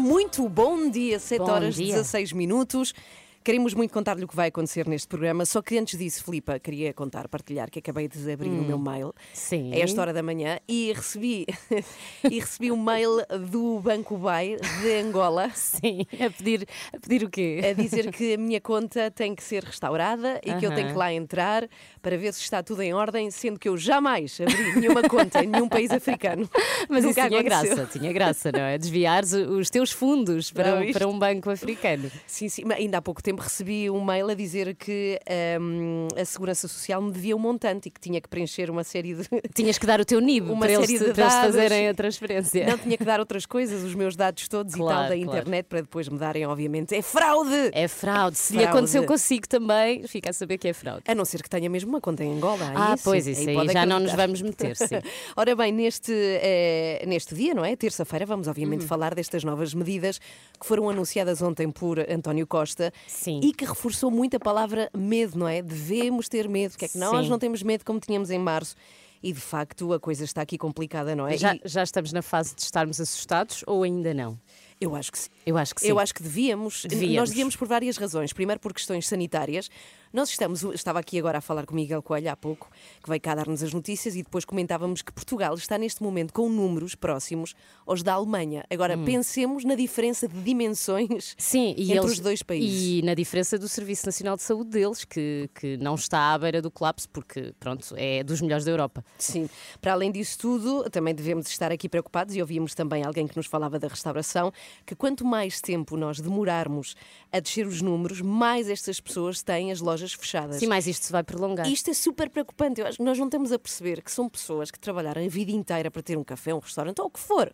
Muito bom dia, 7 Bom horas dia. 16 minutos. Queremos muito contar-lhe o que vai acontecer neste programa, só que antes disso, Filipa, queria contar, partilhar que acabei de abrir o meu mail Sim. a esta hora da manhã e recebi e recebi um mail do Banco Bay de Angola Sim, a pedir, a pedir o quê? a dizer que a minha conta tem que ser restaurada e que eu tenho que lá entrar para ver se está tudo em ordem, sendo que eu jamais abri nenhuma conta em nenhum país africano. Mas isso tinha aconteceu. graça, tinha graça, não é? Desviares os teus fundos para, Não, um- para um banco africano. Sim, sim, mas ainda há pouco tempo recebi um mail a dizer que hum, a Segurança Social me devia um montante e que tinha que preencher uma série de. Tinhas que dar o teu NIB Uma para eles, série de para eles fazerem a transferência. Não tinha que dar outras coisas, os meus dados todos e tal Claro, da claro. internet para depois me darem, obviamente. É fraude! É fraude. Se lhe aconteceu consigo também, fica a saber que é fraude. A não ser que tenha mesmo uma conta em Angola. aí Ah, sim, pois, isso aí pode já não nos vamos meter, sim. Ora bem, neste, eh, neste dia, não é? Terça-feira, vamos Uhum. obviamente falar destas novas medidas que foram anunciadas ontem por António Costa Sim. e que reforçou muito a palavra medo, não é? Devemos ter medo, que é que nós Sim. não temos medo como tínhamos em março. E de facto a coisa está aqui complicada, não é? Já, E já estamos na fase de estarmos assustados ou ainda não? eu acho que sim. Eu acho que sim. Eu acho que devíamos. Devíamos. Nós devíamos por várias razões. Primeiro, por questões sanitárias. Nós estamos. Estava aqui agora a falar com o Miguel Coelho há pouco, que veio cá dar-nos as notícias, e depois comentávamos que Portugal está neste momento com números próximos aos da Alemanha. Agora, Hum. pensemos na diferença de dimensões Sim, entre eles, os dois países. E na diferença do Serviço Nacional de Saúde deles, que, que não está à beira do colapso, porque, pronto, é dos melhores da Europa. Sim, para além disso tudo, também devemos estar aqui preocupados e ouvíamos também alguém que nos falava da restauração, que quanto mais tempo nós demorarmos a descer os números, mais estas pessoas têm as lojas fechadas. Sim, mas isto se vai prolongar. Isto é super preocupante. Eu acho que nós não estamos a perceber que são pessoas que trabalharam a vida inteira para ter um café, um restaurante ou o que for.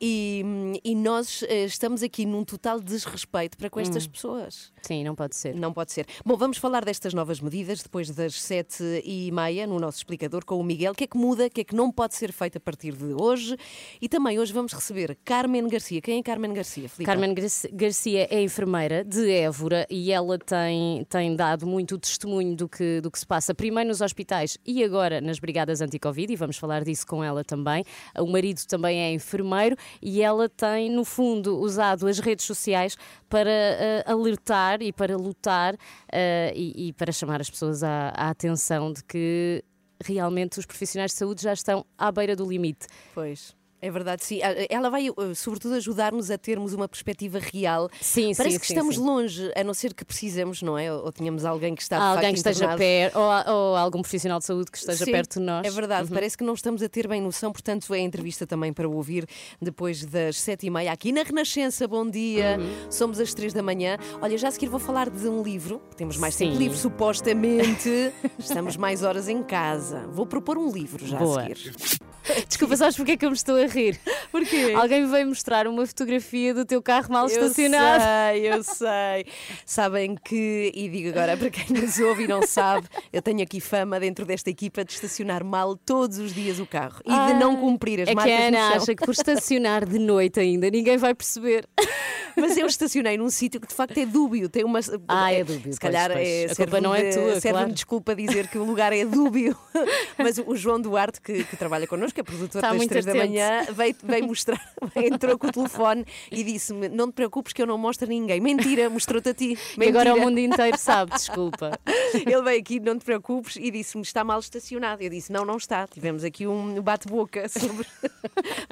E, e nós eh, estamos aqui num total desrespeito para com estas Hum. pessoas. Sim, não pode ser. Não pode ser. Bom, vamos falar destas novas medidas depois das sete e meia no nosso explicador com o Miguel. O que é que muda? O que é que não pode ser feito a partir de hoje? E também hoje vamos receber Carmen Garcia. Quem é Carmen Garcia, Filipe? Carmen Gar- Garcia é enfermeira de Évora e ela tem, tem dado muito testemunho do que, do que se passa, primeiro nos hospitais e agora nas brigadas anti-Covid, e vamos falar disso com ela também. O marido também é enfermeiro e ela tem, no fundo, usado as redes sociais para eh, alertar e para lutar eh, e, e para chamar as pessoas à, à atenção de que realmente os profissionais de saúde já estão à beira do limite. Pois. É verdade, sim. Ah, Ela vai, uh, sobretudo, ajudar-nos a termos uma perspectiva real. Sim, Parece sim, que sim, estamos sim. longe, a não ser que precisemos, não é? Ou, tenhamos alguém que está de alguém que esteja perto, ou, ou algum profissional de saúde que esteja perto de nós. É verdade, Uhum. parece que não estamos a ter bem noção, portanto, é entrevista também para ouvir depois das sete e meia aqui na Renascença. Bom dia, Uhum. somos às três da manhã. Olha, já a seguir vou falar de um livro, temos mais tempo livre, supostamente. Estamos mais horas em casa. Vou propor um livro já Boa. a seguir. Desculpa, sabes porque é que eu me estou a rir? Porquê? Alguém me veio mostrar uma fotografia do teu carro mal Eu estacionado. sei, eu sei. Sabem que, e digo agora para quem nos ouve e não sabe, eu tenho aqui fama dentro desta equipa de estacionar mal todos os dias o carro e de não cumprir as é que marcas a Ana no chão. acha que por estacionar de noite ainda ninguém vai perceber. Mas eu estacionei num sítio que de facto é dúbio. Tem uma, Ah, é dúbio, Se pois, calhar pois. é, A culpa não é tua, Serve-me claro. desculpa dizer que o lugar é dúbio. Mas o João Duarte, que, que trabalha connosco, é produtor Está das muito três da atento. manhã, veio, veio mostrar, entrou com o telefone e disse-me: Não te preocupes que eu não mostro a ninguém. Mentira, mostrou-te a ti. E agora o Mentira. mundo inteiro sabe, desculpa. Ele veio aqui, não te preocupes, e disse-me: está mal estacionado. Eu disse: não, não está. Tivemos aqui um bate-boca sobre.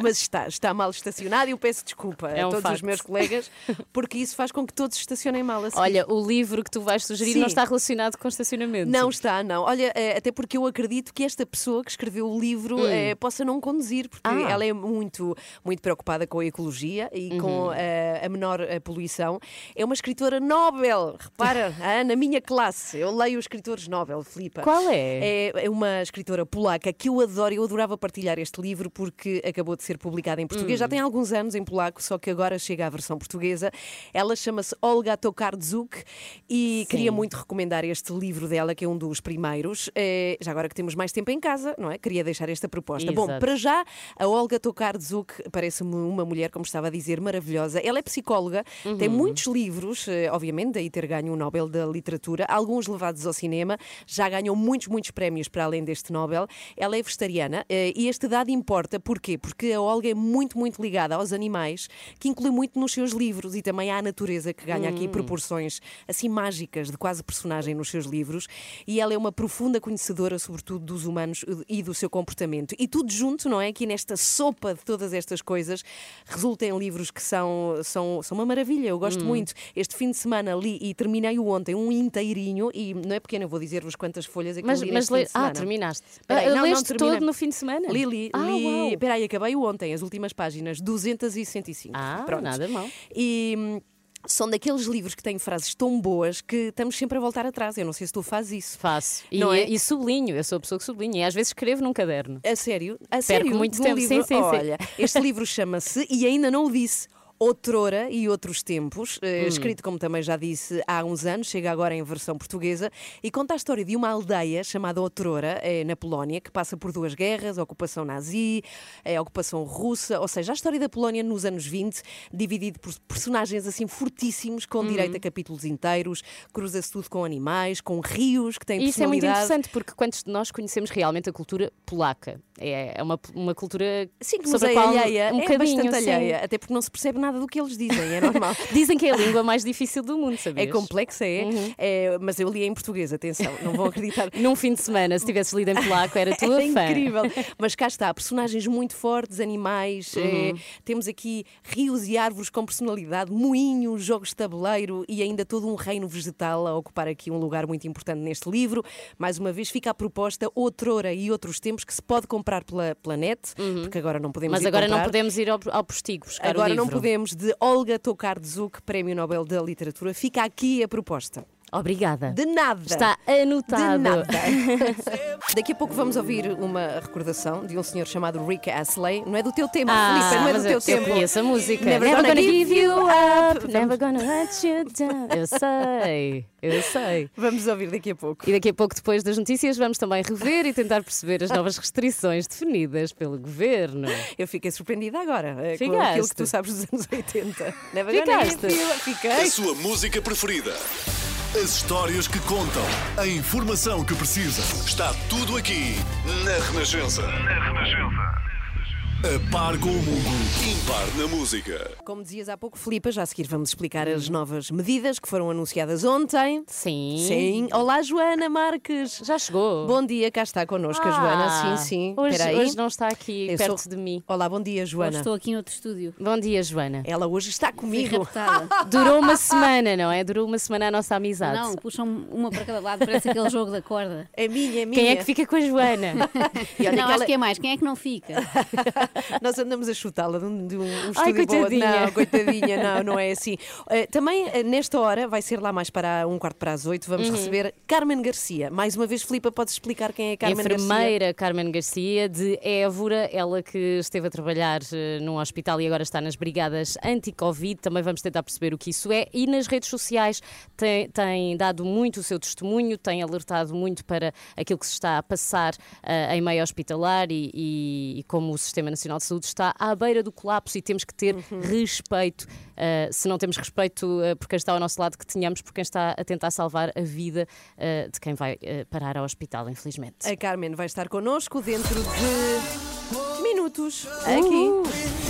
Mas está, está mal estacionado e eu peço desculpa É a um todos os facto. meus colegas, porque isso faz com que todos estacionem mal a seguir. Olha, o livro que tu vais sugerir Sim. não está relacionado com estacionamento. Não está, não. Olha, eh, até porque eu acredito que esta pessoa que escreveu o livro eh, possa não conduzir, porque Hum. Ah. ela é muito, muito preocupada com a ecologia e Uhum. com eh, a menor eh, poluição. É uma escritora Nobel, repara, na minha classe. Eu leio escritores Nobel, Filipa. Qual é? É, é uma escritora polaca que eu adoro, eu adorava partilhar este livro porque acabou de ser publicado em português. Hum. Já tem alguns anos em polaco, só que agora chega a versão portuguesa. Ela chama-se Olga Tokarczuk e queria muito recomendar este livro dela, que é um dos primeiros. Eh, já agora que temos mais tempo em casa, não é? Queria deixar esta proposta. Bom, para já, a Olga Tokarczuk parece-me uma mulher, como estava a dizer, maravilhosa. Ela é psicóloga, tem muitos livros, eh, obviamente, daí ter ganho o Nobel da Literatura, alguns levados ao cinema, já ganhou muitos, muitos prémios para além deste Nobel. Ela é vegetariana eh, e este dado importa, porquê? Porque a Olga é muito, muito ligada aos animais, que inclui muito nos seus livros e também à natureza, que ganha aqui proporções assim mágicas, de quase personagem nos seus livros. E ela é uma profunda conhecedora, sobretudo, dos humanos e do seu comportamento. E tudo junto, não é? Aqui nesta sopa de todas estas coisas, resulta em livros que são, são, são uma maravilha. Eu gosto muito. Este fim de semana li e terminei o ontem, um inteirinho, e não é pequeno, eu vou dizer-vos quantas folhas é que Mas, li mas le... Ah, terminaste. Peraí, Ah, não, não Leste terminei. todo no fim de semana? Li, li, Ah, li. uau. Espera aí, acabei o ontem, as últimas páginas, 265. Ah, Pronto. nada mal. E hum, são daqueles livros que têm frases tão boas que estamos sempre a voltar atrás. Eu não sei se tu fazes isso. Faço. E, Não é? e sublinho, eu sou a pessoa que sublinha. E às vezes escrevo num caderno. A sério? A sério? muito tempo. livro? Sim, sim, sim. Olha, este livro chama-se, e ainda não o disse, Outrora e Outros Tempos, eh, Hum. escrito, como também já disse, há uns anos, chega agora em versão portuguesa, e conta a história de uma aldeia chamada Outrora, eh, na Polónia, que passa por duas guerras, a ocupação nazi, a ocupação russa, ou seja, a história da Polónia nos anos 20, dividido por personagens assim fortíssimos, com Uhum. direito a capítulos inteiros, cruza-se tudo com animais, com rios que têm isso é muito interessante porque quantos de nós conhecemos realmente a cultura polaca? É é uma, uma cultura Sim, sobre a qual alheia, um é bocadinho, bastante sim. alheia, até porque não se percebe nada do que eles dizem, é normal. Dizem que é a língua mais difícil do mundo, É sabias? complexa, é, Uhum. É, mas eu li em português, atenção, não vão acreditar. Num fim de semana, se tivesses lido em polaco, era tua É fã. incrível. Mas cá está, personagens muito fortes, animais, é, Uhum. temos aqui rios e árvores com personalidade, moinhos, jogos de tabuleiro e ainda todo um reino vegetal a ocupar aqui um lugar muito importante neste livro. Mais uma vez fica a proposta Outrora e Outros Tempos que se pode comprar pela, pela net, porque agora não podemos Uhum. Mas agora não comprar. podemos ir ao, ao postigo buscar Agora o livro. não podemos, de Olga Tokarczuk, Prémio Nobel da Literatura. Fica aqui a proposta. Obrigada. De nada. Está anotado. De nada. Daqui a pouco vamos ouvir uma recordação de um senhor chamado Rick Astley. Não é do teu tema, Ah, Filipe, não é do teu eu, eu tempo. conheço a música. Never gonna give you up. Never gonna let you down. Eu sei, eu sei. Vamos ouvir daqui a pouco. E daqui a pouco, depois das notícias, vamos também rever e tentar perceber as novas restrições definidas pelo governo. Eu fiquei surpreendida agora eh, com Ficaste. aquilo que tu sabes dos anos 80. Never gonna Ficaste. give you up. A Fiquei. sua música preferida. As histórias que contam. A informação que precisa. Está tudo aqui na Renascença. Na Renascença. A par com o mundo. Impar na música. Como dizias há pouco, Filipe, já a seguir vamos explicar as novas medidas que foram anunciadas ontem. Sim. Sim. Olá, Joana Marques. Já chegou? Bom dia, cá está connosco a Ah, Joana. Sim, sim. Hoje, Espera aí. hoje não está aqui Eu perto sou- de mim. Olá, bom dia, Joana. Estou aqui noutro estúdio. Bom dia, Joana. Ela hoje está Fui comigo. raptada. Durou uma semana, não é? Durou uma semana a nossa amizade. Não, puxam uma para cada lado, parece aquele jogo da corda. É minha, é minha. Quem é que fica com a Joana? E olha não, que acho ela- que é mais. Quem é que não fica? Nós andamos a chutá-la de um, de um, Ai, estúdio coitadinha. Não, coitadinha, não, não é assim. Eh, também, eh, nesta hora, vai ser lá mais para um quarto para as oito, vamos receber Carmen Garcia. Mais uma vez, Filipa, podes explicar quem é Carmen Garcia? enfermeira Carmen Garcia de Évora, ela que esteve a trabalhar eh, num hospital e agora está nas brigadas anti-Covid. Também vamos tentar perceber o que isso é. E nas redes sociais tem, tem dado muito o seu testemunho, tem alertado muito para aquilo que se está a passar eh, em meio hospitalar e, e- e como o Sistema Nacional de Saúde está à beira do colapso e temos que ter respeito. eh, se não temos respeito eh, por quem está ao nosso lado, que tenhamos por quem está a tentar salvar a vida eh, de quem vai parar ao hospital, infelizmente. A Carmen vai estar connosco dentro de minutos. Aqui.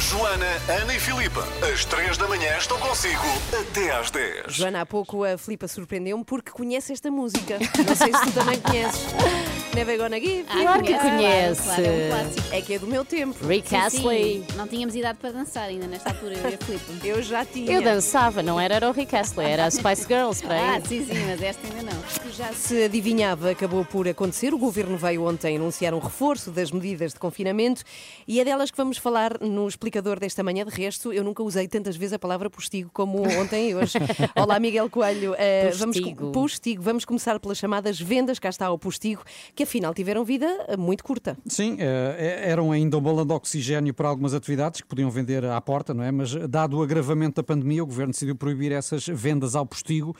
Joana, Ana e Filipa, às 3 da manhã estão consigo até às 10. Joana, há pouco a Filipa surpreendeu-me porque conhece esta música. Não sei se tu também conheces. Never Gonna Give. Ah, Claro que conhece. Claro, é um clássico. É que é do meu tempo. Rick Astley. Não tínhamos idade para dançar ainda nesta altura, eu e a Filipe. Eu já tinha. Eu dançava, não era, era o Rick Astley, era a Spice Girls para Ah, aí. sim, sim, mas esta ainda não. Já se adivinhava acabou por acontecer. O governo veio ontem anunciar um reforço das medidas de confinamento e é delas que vamos falar no explicador desta manhã. De resto, eu nunca usei tantas vezes a palavra postigo como ontem e hoje. Olá, Miguel Coelho. Eh, vamos, Postigo. postigo. Vamos começar pelas chamadas vendas. Cá está o postigo, que afinal tiveram vida eh, muito curta. Sim, eh, eram ainda um balão de oxigênio para algumas atividades que podiam vender à porta, não é? Mas, dado o agravamento da pandemia, o governo decidiu proibir essas vendas ao postigo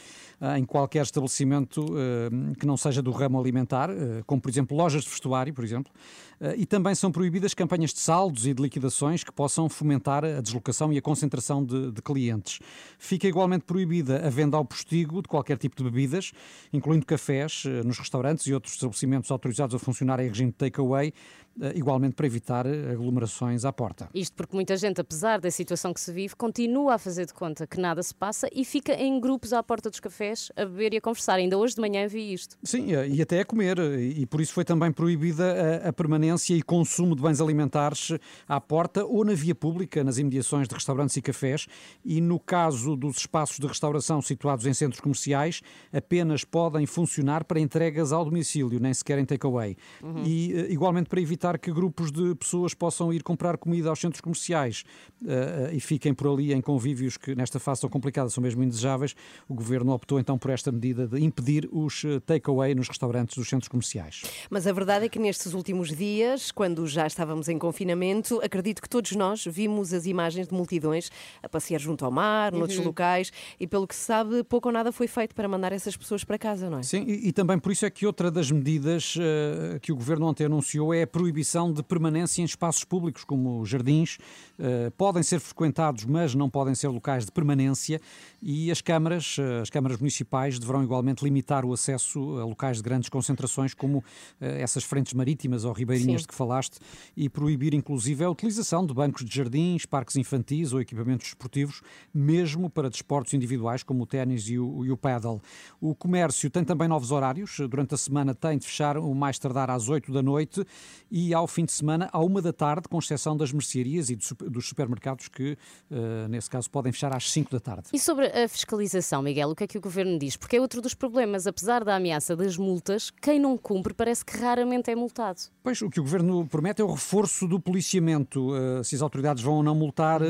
em qualquer estabelecimento eh, que não seja do ramo alimentar, eh, como, por exemplo, lojas de vestuário, por exemplo. Eh, E também são proibidas campanhas de saldos e de liquidações que possam fomentar a deslocação e a concentração de, de clientes. Fica igualmente proibida a venda ao postigo de qualquer tipo de bebidas, incluindo cafés, eh, nos restaurantes e outros estabelecimentos autorizados a funcionar em regime de takeaway, eh, igualmente para evitar aglomerações à porta. Isto porque muita gente, apesar da situação que se vive, continua a fazer de conta que nada se passa e fica em grupos à porta dos cafés a beber e a conversar. Ainda hoje de manhã vi isto. Sim, e até a comer, e por isso foi também proibida a, a permanência e consumo de bens alimentares à porta ou na via pública, nas imediações de restaurantes e cafés, e no caso dos espaços de restauração situados em centros comerciais, apenas podem funcionar para entregas ao domicílio, nem sequer em takeaway. E eh, igualmente para evitar que grupos de pessoas possam ir comprar comida aos centros comerciais eh, e fiquem por ali em convívios que nesta fase tão complicada são mesmo indesejáveis, o governo optou então por esta medida de impedir os takeaway nos restaurantes dos centros comerciais. Mas a verdade é que nestes últimos dias, quando já estávamos em confinamento, acredito que todos nós vimos as imagens de multidões a passear junto ao mar, noutros locais, e pelo que se sabe, pouco ou nada foi feito para mandar essas pessoas para casa, não é? Sim, e, e também por isso é que outra das medidas eh, que o governo ontem anunciou é a proibição de permanência em espaços públicos, como jardins. Eh, podem ser frequentados, mas não podem ser locais de permanência. E as câmaras, eh, as câmaras municipais, deverão igualmente limitar o acesso a locais de grandes concentrações, como essas frentes marítimas ou ribeirinhas Sim. de que falaste, e proibir inclusive a utilização de bancos de jardins, parques infantis ou equipamentos esportivos, mesmo para desportos individuais como o ténis e o, e o paddle. O comércio tem também novos horários. Durante a semana tem de fechar o mais tardar às 8 da noite e ao fim de semana à 1 da tarde, com exceção das mercearias e dos supermercados que, eh, nesse caso, podem fechar às 5 da tarde. E sobre a fiscalização, Miguel, o que é que o governo diz? Porque é outro dos problemas, apesar da ameaça das multas, quem não cumpre parece que raramente é multado. Pois, o que o Governo promete é o reforço do policiamento. Uh, se as autoridades vão ou não multar uh,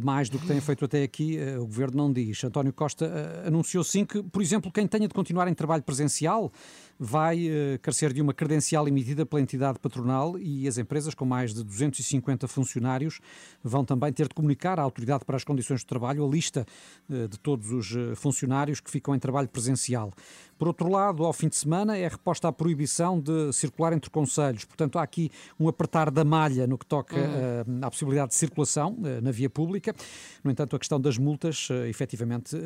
mais do que têm feito até aqui, uh, o Governo não diz. António Costa anunciou sim que, por exemplo, quem tenha de continuar em trabalho presencial vai carecer de uma credencial emitida pela entidade patronal e as empresas com mais de 250 funcionários vão também ter de comunicar à autoridade para as condições de trabalho a lista de todos os funcionários que ficam em trabalho presencial. Por outro lado, ao fim de semana é reposta a proibição de circular entre conselhos. Portanto, há aqui um apertar da malha no que toca eh, à possibilidade de circulação eh, na via pública. No entanto, a questão das multas, eh, efetivamente,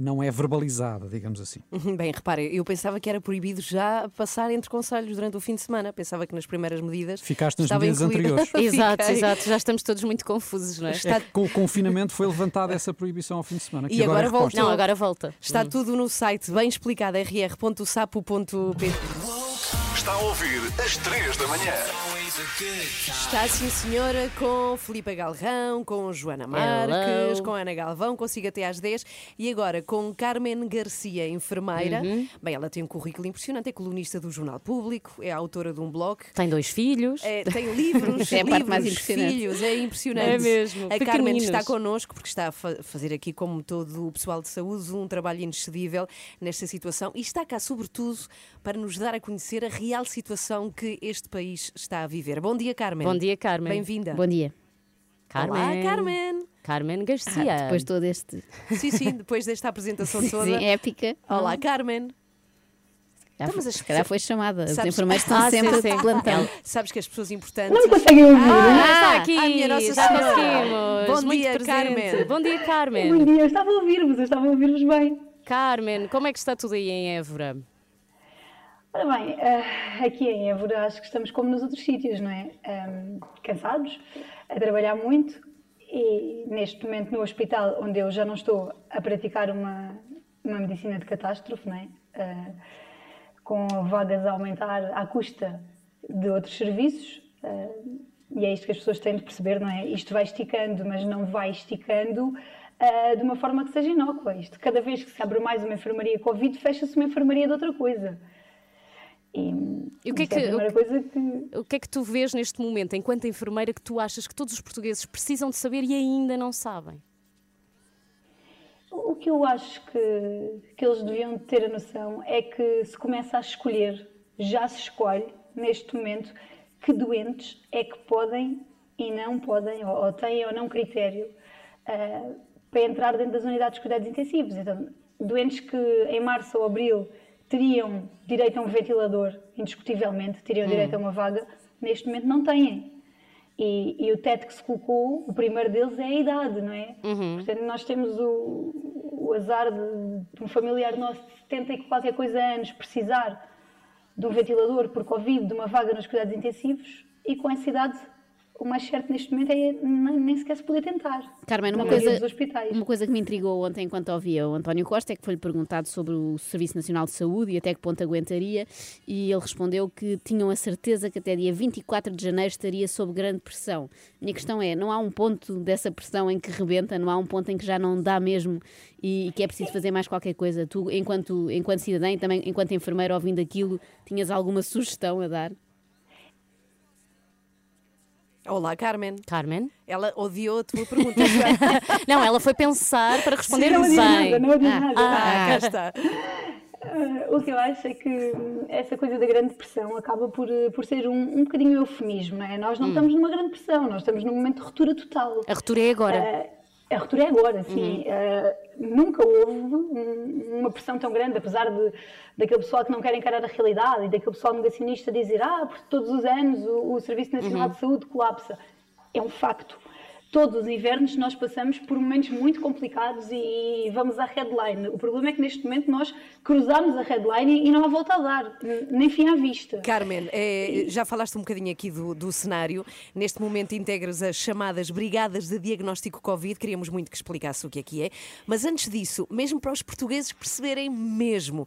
não é verbalizada, digamos assim. Bem, repare, eu pensava que era proibido já passar entre conselhos durante o fim de semana. Pensava que nas primeiras medidas. Ficaste nas medidas incluída. anteriores. Exato, Fiquei. exato. Já estamos todos muito confusos, não é? É que com o confinamento foi levantada essa proibição ao fim de semana. que E agora é reposta. voltou. Não, agora volta. Está tudo no site bem explicado, rr.sapo.pt. Está a ouvir às 3 da manhã. Está sim, senhora, com Filipe Galrão, com Joana Marques, Hello. com Ana Galvão, consigo até às 10 e agora com Carmen Garcia, enfermeira. Uhum. Bem, ela tem um currículo impressionante, é colunista do Jornal Público, é autora de um blog. Tem dois filhos. É, tem livros, É livros, mais impressionante. filhos, é impressionante. É mesmo, A Carmen está connosco porque está a fa- fazer aqui, como todo o pessoal de saúde, um trabalho inexcedível nesta situação e está cá, sobretudo, para nos dar a conhecer a real situação que este país está a viver. Bom dia, Carmen. Bom dia, Carmen. Bem-vinda. Bom dia. Carmen. Olá, Carmen. Carmen Ah, Garcia. depois de todo este. Sim, sim, depois desta apresentação toda. Sim, épica. Olá, Carmen. Já, Então, foi, calhar foi chamada. Os Sabes- enfermeiros estão Ah, sim, sempre sim. de plantão. Sabes que as pessoas importantes. Não conseguem ouvir. Ah, Ah, está aqui. a minha Nossa já Senhora. conseguimos. Bom Muito dia, presente. Carmen. Bom dia, Bom Carmen. dia, eu estava a ouvir-vos, eu estava a ouvir-vos bem. Carmen, como é que está tudo aí em Évora? Ora bem, eh, aqui em Évora acho que estamos como nos outros sítios, não é? Cansados, a trabalhar muito e neste momento no hospital onde eu já não estou a praticar uma, uma medicina de catástrofe, não é? Ah, com vagas a aumentar à custa de outros serviços. eh, e é isto que as pessoas têm de perceber, não é? Isto vai esticando, mas não vai esticando eh, de uma forma que seja inócua. Isto, cada vez que se abre mais uma enfermaria Covid, fecha-se uma enfermaria de outra coisa. E, o que é a que- primeira o- coisa que O que é que tu vês neste momento, enquanto enfermeira, que tu achas que todos os portugueses precisam de saber e ainda não sabem? O que eu acho que, que eles deviam ter a noção é que se começa a escolher, já se escolhe neste momento, que doentes é que podem e não podem, ou, ou têm ou não critério, ah, para entrar dentro das unidades de cuidados intensivos. Então, doentes que em março ou abril teriam direito a um ventilador, indiscutivelmente, teriam direito a uma vaga, neste momento não têm. E, e o teto que se colocou, o primeiro deles é a idade, não é? Portanto, nós temos o, o azar de, de um familiar nosso de 70 e qualquer coisa anos precisar de um ventilador por Covid, de uma vaga nos cuidados intensivos, e com essa idade, o mais certo neste momento é nem, sequer se poder tentar. Carmen, uma coisa, uma coisa que me intrigou ontem enquanto ouvia o António Costa é que foi-lhe perguntado sobre o Serviço Nacional de Saúde e até que ponto aguentaria e ele respondeu que tinham a certeza que até dia 24 de janeiro estaria sob grande pressão. Minha questão é, não há um ponto dessa pressão em que rebenta, não há um ponto em que já não dá mesmo e, e que é preciso fazer mais qualquer coisa? Tu, enquanto, enquanto cidadã e também enquanto enfermeira ouvindo aquilo, tinhas alguma sugestão a dar? Olá, Carmen. Carmen? Ela odiou a tua pergunta. Não, ela foi pensar para responder não bem. adianta nada, não adianta nada. ah, cá está. Ah, o que eu acho é que hum, essa coisa da grande pressão acaba por, eh, por ser um, um bocadinho eufemismo, não é? Nós não estamos numa grande pressão, nós estamos num momento de ruptura total. A ruptura é agora. Ah, a ruptura é agora, sim. Ah, nunca houve um- uma pressão tão grande, apesar de, daquele pessoal que não quer encarar a realidade e daquele pessoal negacionista dizer ah, porque todos os anos o, o Serviço Nacional de Saúde colapsa. É um facto. Todos os invernos nós passamos por momentos muito complicados e vamos à headline. O problema é que neste momento nós cruzamos a headline e não há volta a dar, nem fim à vista. Carmen, eh, já falaste um bocadinho aqui do, do cenário. Neste momento integras as chamadas Brigadas de Diagnóstico Covid. Queríamos muito que explicasse o que é que é. Mas antes disso, mesmo para os portugueses perceberem mesmo.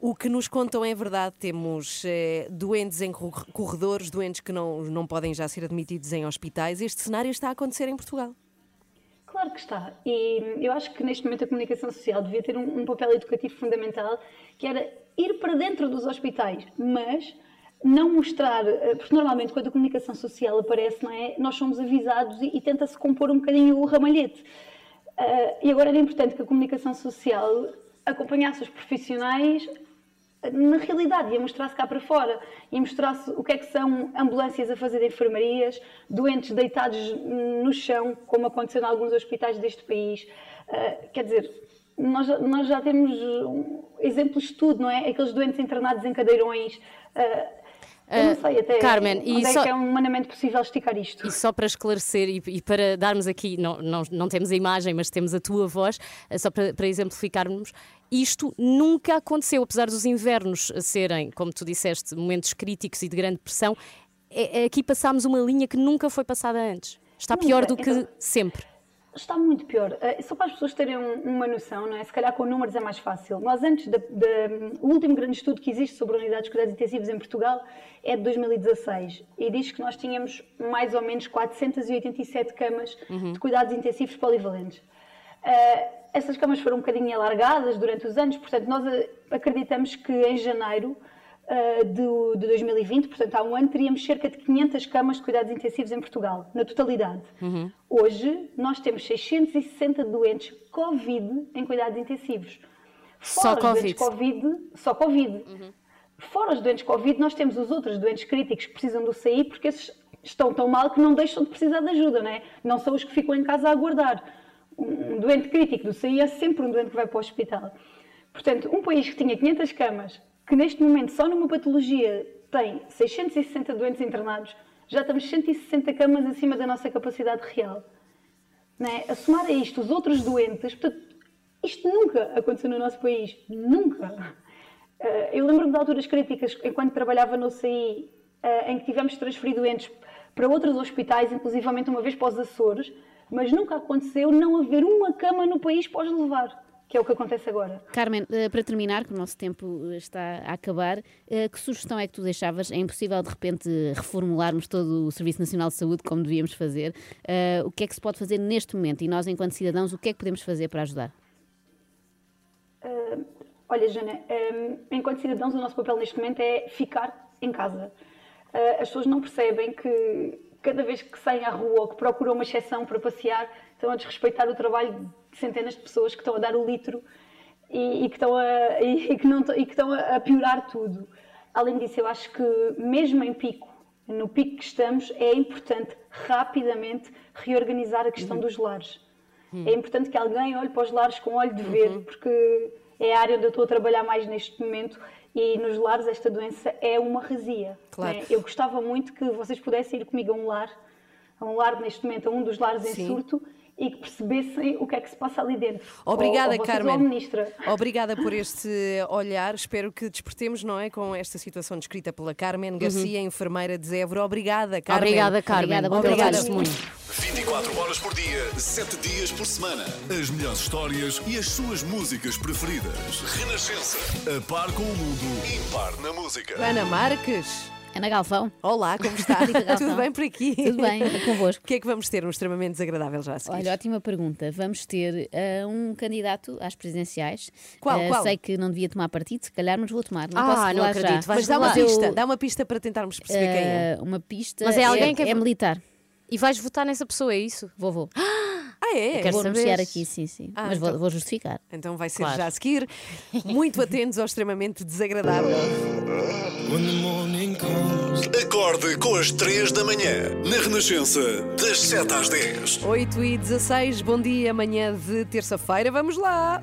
O que nos contam é verdade, temos eh, doentes em cor- corredores, doentes que não, não podem já ser admitidos em hospitais. Este cenário está a acontecer em Portugal. Claro que está. E eu acho que neste momento a comunicação social devia ter um, um papel educativo fundamental, que era ir para dentro dos hospitais, mas não mostrar, eh, porque normalmente quando a comunicação social aparece, não é, nós somos avisados e, e tenta-se compor um bocadinho o ramalhete. Ah, e agora era importante que a comunicação social acompanhasse os profissionais na realidade, ia mostrar-se cá para fora, ia mostrar-se o que é que são ambulâncias a fazer enfermarias, doentes deitados no chão, como aconteceu em alguns hospitais deste país. Ah, quer dizer, nós, já- nós já temos um, exemplos de tudo, não é? Aqueles doentes internados em cadeirões. ah, eu não sei até Carmen, e onde é só- que é humanamente possível esticar isto. E só para esclarecer e, e para darmos aqui, não, não, não temos a imagem, mas temos a tua voz, eh, só para, para exemplificarmos, isto nunca aconteceu, apesar dos invernos serem, como tu disseste, momentos críticos e de grande pressão, é- é aqui passámos uma linha que nunca foi passada antes. Está pior do que então- sempre. Está muito pior. Uh, só para as pessoas terem um- uma noção, não é? Se calhar com números é mais fácil. Nós, antes da, da- o último grande estudo que existe sobre unidades de cuidados intensivos em Portugal é de 2016 e diz que nós tínhamos mais ou menos 487 camas de cuidados intensivos polivalentes. Uh, essas camas foram um bocadinho alargadas durante os anos, portanto, nós uh, acreditamos que em janeiro do- de 2020, portanto, há um ano, teríamos cerca de 500 camas de cuidados intensivos em Portugal, na totalidade. Hoje, nós temos 660 doentes Covid em cuidados intensivos. Só Fora doentes Covid. Covid, só Covid. Fora os doentes Covid, nós temos os outros doentes críticos que precisam do CI porque esses estão tão mal que não deixam de precisar de ajuda, não é? Não são os que ficam em casa a aguardar. Um doente crítico do CI é sempre um doente que vai para o hospital. Portanto, um país que tinha 500 camas, que neste momento só numa patologia tem 660 doentes internados, já estamos 160 camas acima da nossa capacidade real. É? A somar a isto os outros doentes, portanto, isto nunca aconteceu no nosso país. Nunca. Eh, Eu lembro-me de alturas críticas, enquanto trabalhava no CI, eh, em que tivemos de transferir doentes para outros hospitais, inclusivamente uma vez para os Açores, mas nunca aconteceu não haver uma cama no país para os levar. que é o que acontece agora. Carmen, eh, para terminar, que o nosso tempo eh, está a acabar, eh, que sugestão é que tu deixavas? É impossível de repente reformularmos todo o Serviço Nacional de Saúde como devíamos fazer. O que é que se pode fazer neste momento? E nós, enquanto cidadãos, o que é que podemos fazer para ajudar? Ah, olha, Jana, hum, enquanto cidadãos, o nosso papel neste momento é ficar em casa. Ah, as pessoas não percebem que cada vez que saem à rua ou que procuram uma exceção para passear, estão a desrespeitar o trabalho de centenas de pessoas que estão a dar o litro e, e que, estão a, e, que não, e que estão a piorar tudo. Além disso, eu acho que mesmo em pico, no pico que estamos, é importante rapidamente reorganizar a questão dos lares. É importante que alguém olhe para os lares com olho de ver, porque é a área onde eu estou a trabalhar mais neste momento e nos lares esta doença é uma razia. Claro. né? Eu gostava muito que vocês pudessem ir comigo a um lar, a um lar neste momento, a um dos lares em Sim. surto e que percebessem o que é que se passa ali dentro. Obrigada, ou, ou Carmen. Ministra. Obrigada por este olhar. Espero que despertemos, não é? Com esta situação descrita pela Carmen Garcia, enfermeira de Évora. Obrigada, Carmen. Obrigada, Carmen. Obrigada, bom Obrigada, testemunho. 24 horas por dia, 7 dias por semana. As melhores histórias e as suas músicas preferidas. Renascença. A par com o mundo. Impar na música. Ana Marques. Ana Galvão, Olá, como está? Tudo bem por aqui? tudo bem? E convosco? O que é que vamos ter? Um extremamente desagradável já a seguir. Olha, ótima pergunta. Vamos ter eh, um candidato às presidenciais. Qual, Eh, qual? Sei que não devia tomar partido, se calhar, mas vou tomar. Não Ah, posso não acredito. já. Mas dá uma eu- pista, dá uma pista para tentarmos perceber quem é. Eh, Uma pista. Mas é alguém que é- é militar. E vais votar nessa pessoa, é isso? Vou, vou. Ah, é? Quero vou saber. anunciar aqui, sim, sim. Ah, mas vou, então. vou justificar. Então vai ser Claro. já a seguir. Muito atentos ao extremamente desagradável. Acorde com as 3 da manhã. Na Renascença, das 7 às 10. 8 e 16, bom dia, amanhã de terça-feira. Vamos lá.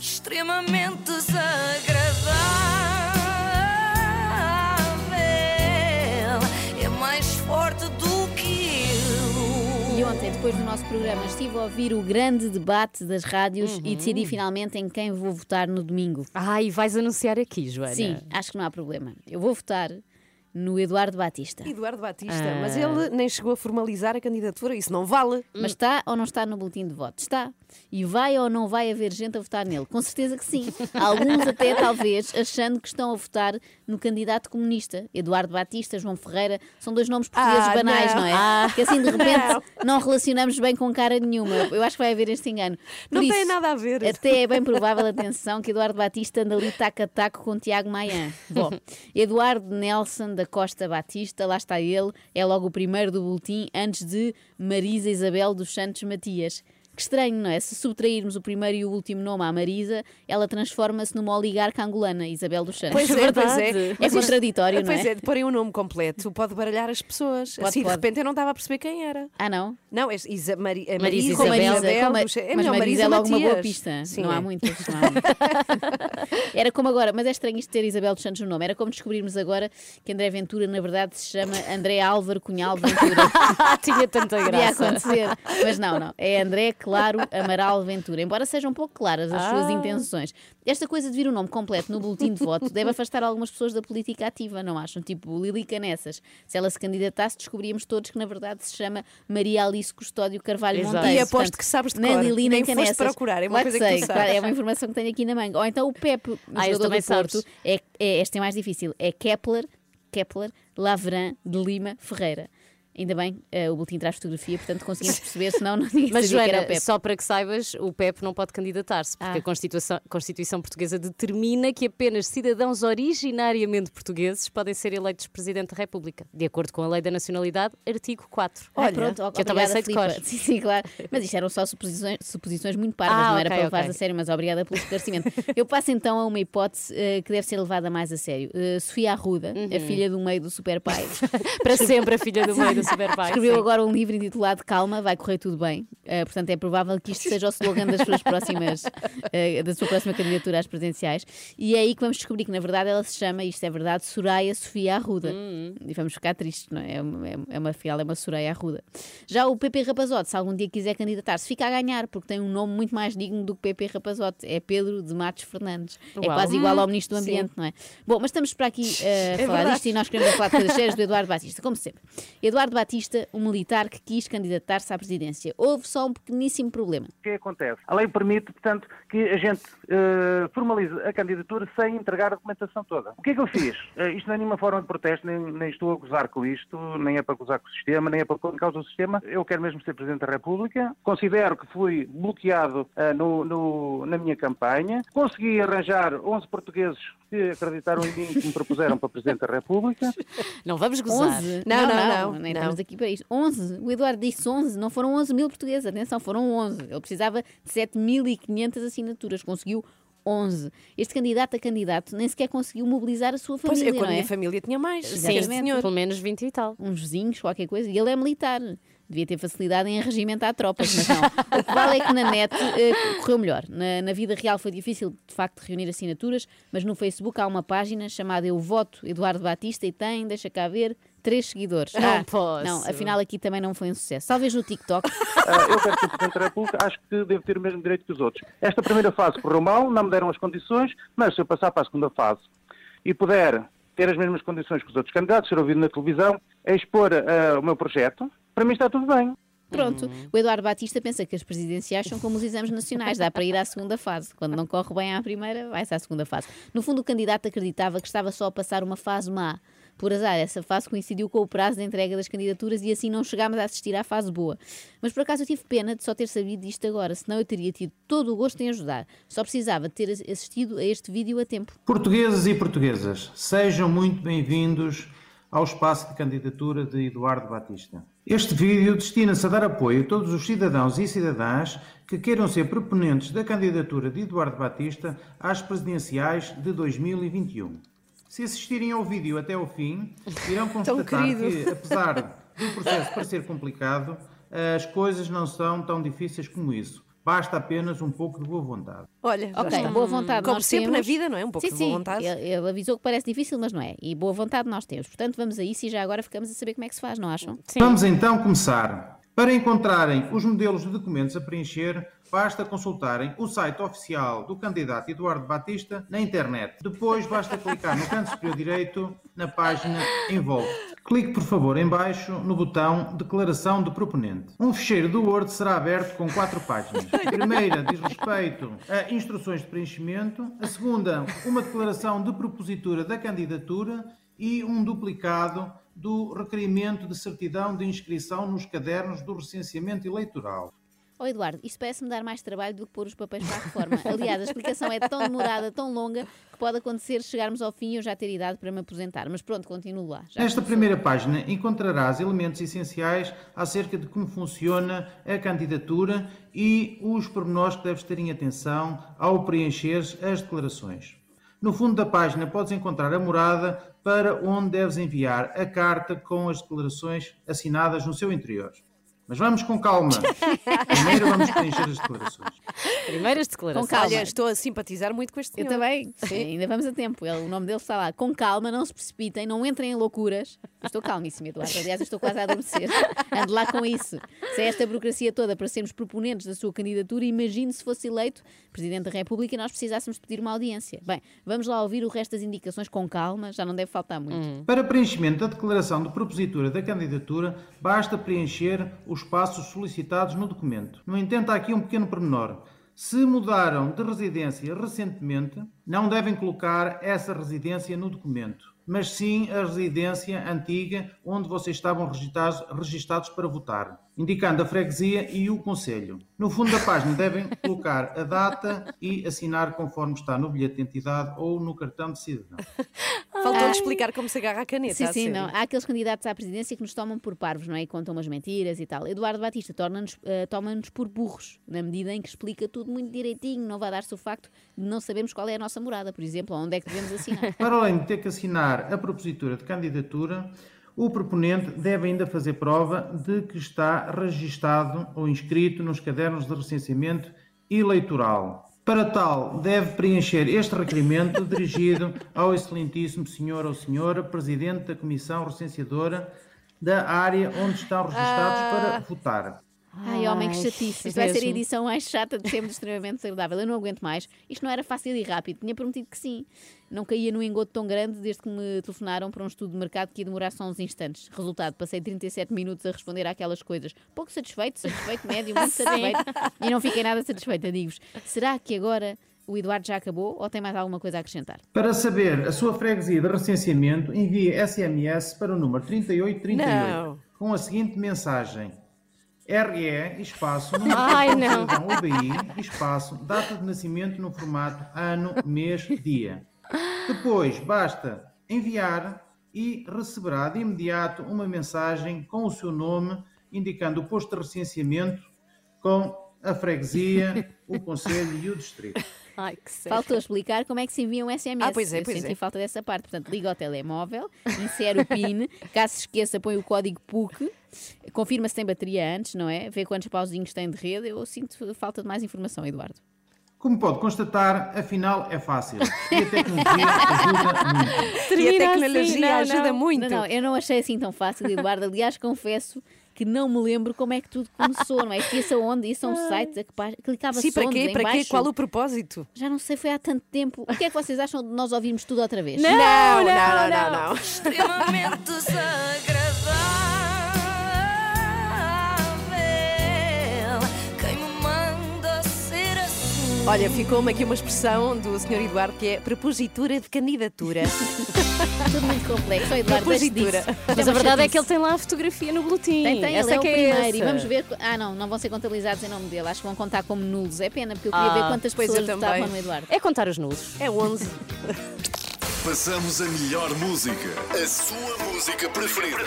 extremamente desagradável. Depois do nosso programa, estive a ouvir o grande debate das rádios Uhum. e decidi finalmente em quem vou votar no domingo. Ah, e vais anunciar aqui, Joana. Sim, acho que não há problema. Eu vou votar no Eduardo Batista. Eduardo Batista, Ah. mas ele nem chegou a formalizar a candidatura, isso não vale. Mas está ou não está no boletim de voto? Está. E vai ou não vai haver gente a votar nele? Com certeza que sim. Alguns até talvez achando que estão a votar no candidato comunista. Eduardo Batista, João Ferreira, são dois nomes portugueses Ah, banais, não. não, é? Que assim de repente não relacionamos bem com cara nenhuma. Eu acho que vai haver este engano. Por Não tem isso, nada a ver. Até é bem provável, atenção, que Eduardo Batista anda ali taco a taco com Tiago Maia. Bom, Eduardo Nelson da Costa Batista, lá está ele, é logo o primeiro do boletim, antes de Marisa Isabel dos Santos Matias. Que estranho, não é? Se subtrairmos o primeiro e o último nome à Marisa, ela transforma-se numa oligarca angolana, Isabel dos Santos. Pois é, pois é. É contraditório, não Pois é? é, de porem um nome completo pode baralhar as pessoas. Pode, assim, pode. de repente eu não estava a perceber quem era. Ah, não? Não, é Isa, Mari, é Marisa Com Isabel. Marisa, com Ma- dos- é mas melhor, Marisa é logo uma boa Matias. pista. Sim, não é. há muitas. Não há muitas. Era como agora, mas é estranho isto ter Isabel dos Santos no nome. Era como descobrirmos agora que André Ventura, na verdade, se chama André Álvaro Cunhal Ventura. Tinha tanta graça. acontecer. Mas não, não. É André Claro Amaral Ventura. Embora sejam um pouco claras as suas Ah. intenções. Esta coisa de vir o nome completo no boletim de voto deve afastar algumas pessoas da política ativa, não acham? Tipo Lili Canessas. Se ela se candidatasse, descobríamos todos que na verdade se chama Maria Alice Custódio Carvalho Exato. Monteiro. E aposto Portanto, que sabes de nem cor. Lili, nem, Nem Canessas. procurar, é uma Claro coisa que que tu sei, é uma informação que tenho aqui na manga. Ou então o Pepe, o Ah, jogador do Porto, é, é, este é mais difícil. É Kepler, Kepler Lavran de Lima Ferreira. Ainda bem, eh, o boletim traz fotografia, portanto conseguimos perceber, senão não ninguém Mas, sabia que era o Joana, Pepe. só para que saibas, o PEP não pode candidatar-se, porque Ah. a Constituição, Constituição Portuguesa determina que apenas cidadãos originariamente portugueses podem ser eleitos Presidente da República, de acordo com a Lei da Nacionalidade, artigo 4. Ah, Olha, pronto, que eu também sei de cor. Sim, sim, claro. Mas isto eram só suposições, suposições muito parvas, Ah, não era ok, para levar ok. a sério, mas obrigada pelo esclarecimento. Eu passo então a uma hipótese eh, que deve ser levada mais a sério. Eh, Sofia Arruda, Uhum. a filha do meio do super pai, Para sempre a filha do meio do Escreveu sim. agora um livro intitulado Calma, vai correr tudo bem. Eh, portanto, é provável que isto seja o slogan das suas próximas, eh, da sua próxima candidatura às presidenciais. E é aí que vamos descobrir que, na verdade, ela se chama, isto é verdade, Soraya Sofia Arruda. E vamos ficar tristes, não é? É uma, é- é uma fiel, é uma Soraya Arruda. Já o PP Rapazote, se algum dia quiser candidatar-se, fica a ganhar, porque tem um nome muito mais digno do que PP Rapazote. É Pedro de Matos Fernandes. É Uau. quase igual ao Ministro do Sim. Ambiente, não é? Bom, mas estamos para aqui eh, a falar verdade. disto e nós queremos falar de coisas sérias do Eduardo Batista, como sempre. Eduardo Eduardo Batista, um militar que quis candidatar-se à presidência. Houve só um pequeníssimo problema. O que acontece? A lei permite, portanto, que a gente eh, formalize a candidatura sem entregar a documentação toda. O que é que eu fiz? Eh, isto não é nenhuma forma de protesto, nem, nem estou a gozar com isto, nem é para gozar com o sistema, nem é para causa o sistema. Eu quero mesmo ser Presidente da República. Considero que fui bloqueado eh, no- no- na minha campanha. Consegui arranjar 11 portugueses que acreditaram em mim e que me propuseram para Presidente da República. Não vamos gozar. 11? Não, não, não. nem não. estamos aqui para isto. 11. O Eduardo disse 11, não foram 11 mil portugueses. Atenção, foram 11. Ele precisava de 7.500 assinaturas. Conseguiu 11. Este candidato a candidato nem sequer conseguiu mobilizar a sua Pois família, eu, com a não é? minha família, tinha mais. Sim, senhor. Pelo menos 20 e tal. uns vizinhos, qualquer coisa, e ele é militar. Devia ter facilidade em arregimentar tropas, mas não. O que vale é que na net eh, correu melhor. Na, na vida real foi difícil, de facto, reunir assinaturas, mas no Facebook há uma página chamada Eu Voto Eduardo Batista e tem, deixa cá ver, três seguidores. Ah, Não posso. Não, afinal aqui também não foi um sucesso. Talvez no TikTok. Ah, eu quero ser Presidente da República, acho que devo ter o mesmo direito que os outros. Esta primeira fase correu mal, não me deram as condições, mas se eu passar para a segunda fase e puder ter as mesmas condições que os outros candidatos, ser ouvido na televisão, expor ah, o meu projeto, para mim está tudo bem. Pronto, o Eduardo Batista pensa que as presidenciais são como os exames nacionais, dá para ir à segunda fase. Quando não corre bem à primeira, vai-se à segunda fase. No fundo, o candidato acreditava que estava só a passar uma fase má. Por azar, essa fase coincidiu com o prazo de entrega das candidaturas e assim não chegámos a assistir à fase boa. Mas por acaso eu tive pena de só ter sabido disto agora, senão eu teria tido todo o gosto em ajudar. Só precisava de ter assistido a este vídeo a tempo. Portugueses e portuguesas, sejam muito bem-vindos ao espaço de candidatura de Eduardo Batista. Este vídeo destina-se a dar apoio a todos os cidadãos e cidadãs que queiram ser proponentes da candidatura de Eduardo Batista às presidenciais de 2021. Se assistirem ao vídeo até ao fim, irão constatar que, apesar do processo parecer complicado, as coisas não são tão difíceis como isso. Basta apenas um pouco de boa vontade. Olha, já Ok, está. boa vontade Como nós sempre temos. na vida, não é? Um pouco sim, de sim. boa vontade. Ele, ele avisou que parece difícil, mas não é. E boa vontade nós temos. Portanto, vamos a isso e já agora ficamos a saber como é que se faz, não acham? Vamos então começar. Para encontrarem os modelos de documentos a preencher, basta consultarem o site oficial do candidato Eduardo Batista na internet. Depois basta clicar no canto superior direito na página em volta. Clique, por favor, em baixo no botão Declaração de Proponente. Um fecheiro do Word será aberto com quatro páginas. A primeira diz respeito a instruções de preenchimento. A segunda, uma declaração de propositura da candidatura e um duplicado do requerimento de certidão de inscrição nos cadernos do recenseamento eleitoral. Oh, Eduardo, isto parece-me dar mais trabalho do que pôr os papéis para a reforma. Aliás, a explicação é tão demorada, tão longa, que pode acontecer chegarmos ao fim e eu já ter idade para me aposentar. Mas pronto, continuo lá. Já Nesta começou. primeira página encontrarás elementos essenciais acerca de como funciona a candidatura e os pormenores que deves ter em atenção ao preencher as declarações. No fundo da página podes encontrar a morada para onde deves enviar a carta com as declarações assinadas no seu interior. Mas vamos com calma. Primeiro vamos preencher as declarações. Primeiras declarações. Com calma. Olha, estou a simpatizar muito com este Eu senhor. também. Ainda vamos a tempo. Ele- o nome dele está lá. Com calma, não se precipitem, não entrem em loucuras. Eu estou calmíssima, Eduardo. Aliás, eu estou quase a adormecer. Ande lá com isso. Se é esta burocracia toda para sermos proponentes da sua candidatura, imagine se fosse eleito Presidente da República e nós precisássemos pedir uma audiência. Bem, vamos lá ouvir o resto das indicações com calma, já não deve faltar muito. Para preenchimento da declaração de propositura da candidatura, basta preencher os passos solicitados no documento. No entanto, há aqui um pequeno pormenor. Se mudaram de residência recentemente, não devem colocar essa residência no documento, mas sim a residência antiga onde vocês estavam registados, registados para votar, indicando a freguesia e o conselho. No fundo da página devem colocar a data e assinar conforme está no bilhete de identidade ou no cartão de cidadão. Faltou-lhe explicar como se agarra a caneta. Sim, a sim, não. Há aqueles candidatos à presidência que nos tomam por parvos, não é? E contam umas mentiras e tal. Eduardo Batista torna-nos, eh, toma-nos por burros, na medida em que explica tudo muito direitinho, não vai dar-se o facto de não sabermos qual é a nossa morada, por exemplo, ou onde é que devemos assinar. Para além de ter que assinar a propositura de candidatura, o proponente deve ainda fazer prova de que está registado ou inscrito nos cadernos de recenseamento eleitoral. Para tal, deve preencher este requerimento dirigido ao excelentíssimo senhor ou senhora Presidente da Comissão Recenseadora da área onde estão registados para votar. Ai, homem, que chatice. Isto vai ser a edição mais chata de sempre, extremamente desagradável. Eu não aguento mais. Isto não era fácil e rápido. Tinha prometido que sim. Não caía num engodo tão grande desde que me telefonaram para um estudo de mercado que ia demorar só uns instantes. Resultado, passei 37 minutos a responder àquelas coisas. Pouco satisfeito, satisfeito, médio, muito satisfeito. E não fiquei nada satisfeita, digo-vos. Será que agora o Eduardo já acabou ou tem mais alguma coisa a acrescentar? Para saber a sua freguesia de recenseamento, envie SMS para o número 3838 Não. com a seguinte mensagem. RE, espaço, número Ai, de não. cidadão UBI, espaço, data de nascimento no formato ano, mês, dia. Depois, basta enviar e receberá de imediato uma mensagem com o seu nome, indicando o posto de recenseamento com a freguesia, o conselho e o distrito. Ai, que sério. Faltou explicar como é que se envia um SMS. Ah, pois é, Eu pois senti é. falta dessa parte. Portanto, liga ao telemóvel, insere o PIN, caso se esqueça, põe o código PUC, confirma se tem bateria antes, não é? Vê quantos pauzinhos tem de rede. Eu sinto falta de mais informação, Eduardo. Como pode constatar, afinal é fácil. E a tecnologia ajuda muito. E a Termina tecnologia assim, não, ajuda não. muito. Não, não, eu não achei assim tão fácil, Eduardo. Aliás, confesso que não me lembro como é que tudo começou, não é? Que isso aonde? Isso é um site a que pa- clicava-se Sim, para quê? Para quê? Qual o propósito? Já não sei, foi há tanto tempo. O que é que vocês acham de nós ouvirmos tudo outra vez? Não, não, não, não, não. extremamente desagradável. Olha, ficou-me aqui uma expressão do Sr. Eduardo que é prepositura de candidatura. Tudo muito complexo. Eduardo, Prepositura. Mas a verdade é que ele tem lá a fotografia no boletim. Tem, tem, Essa ele é o que é primeiro. E essa. vamos ver. Ah, não, não vão ser contabilizados em nome dele. Acho que vão contar como nulos. É pena, porque eu queria Ah, ver quantas pessoas votavam no Eduardo. É contar os nulos. É 11. Passamos a melhor música. A sua música preferida.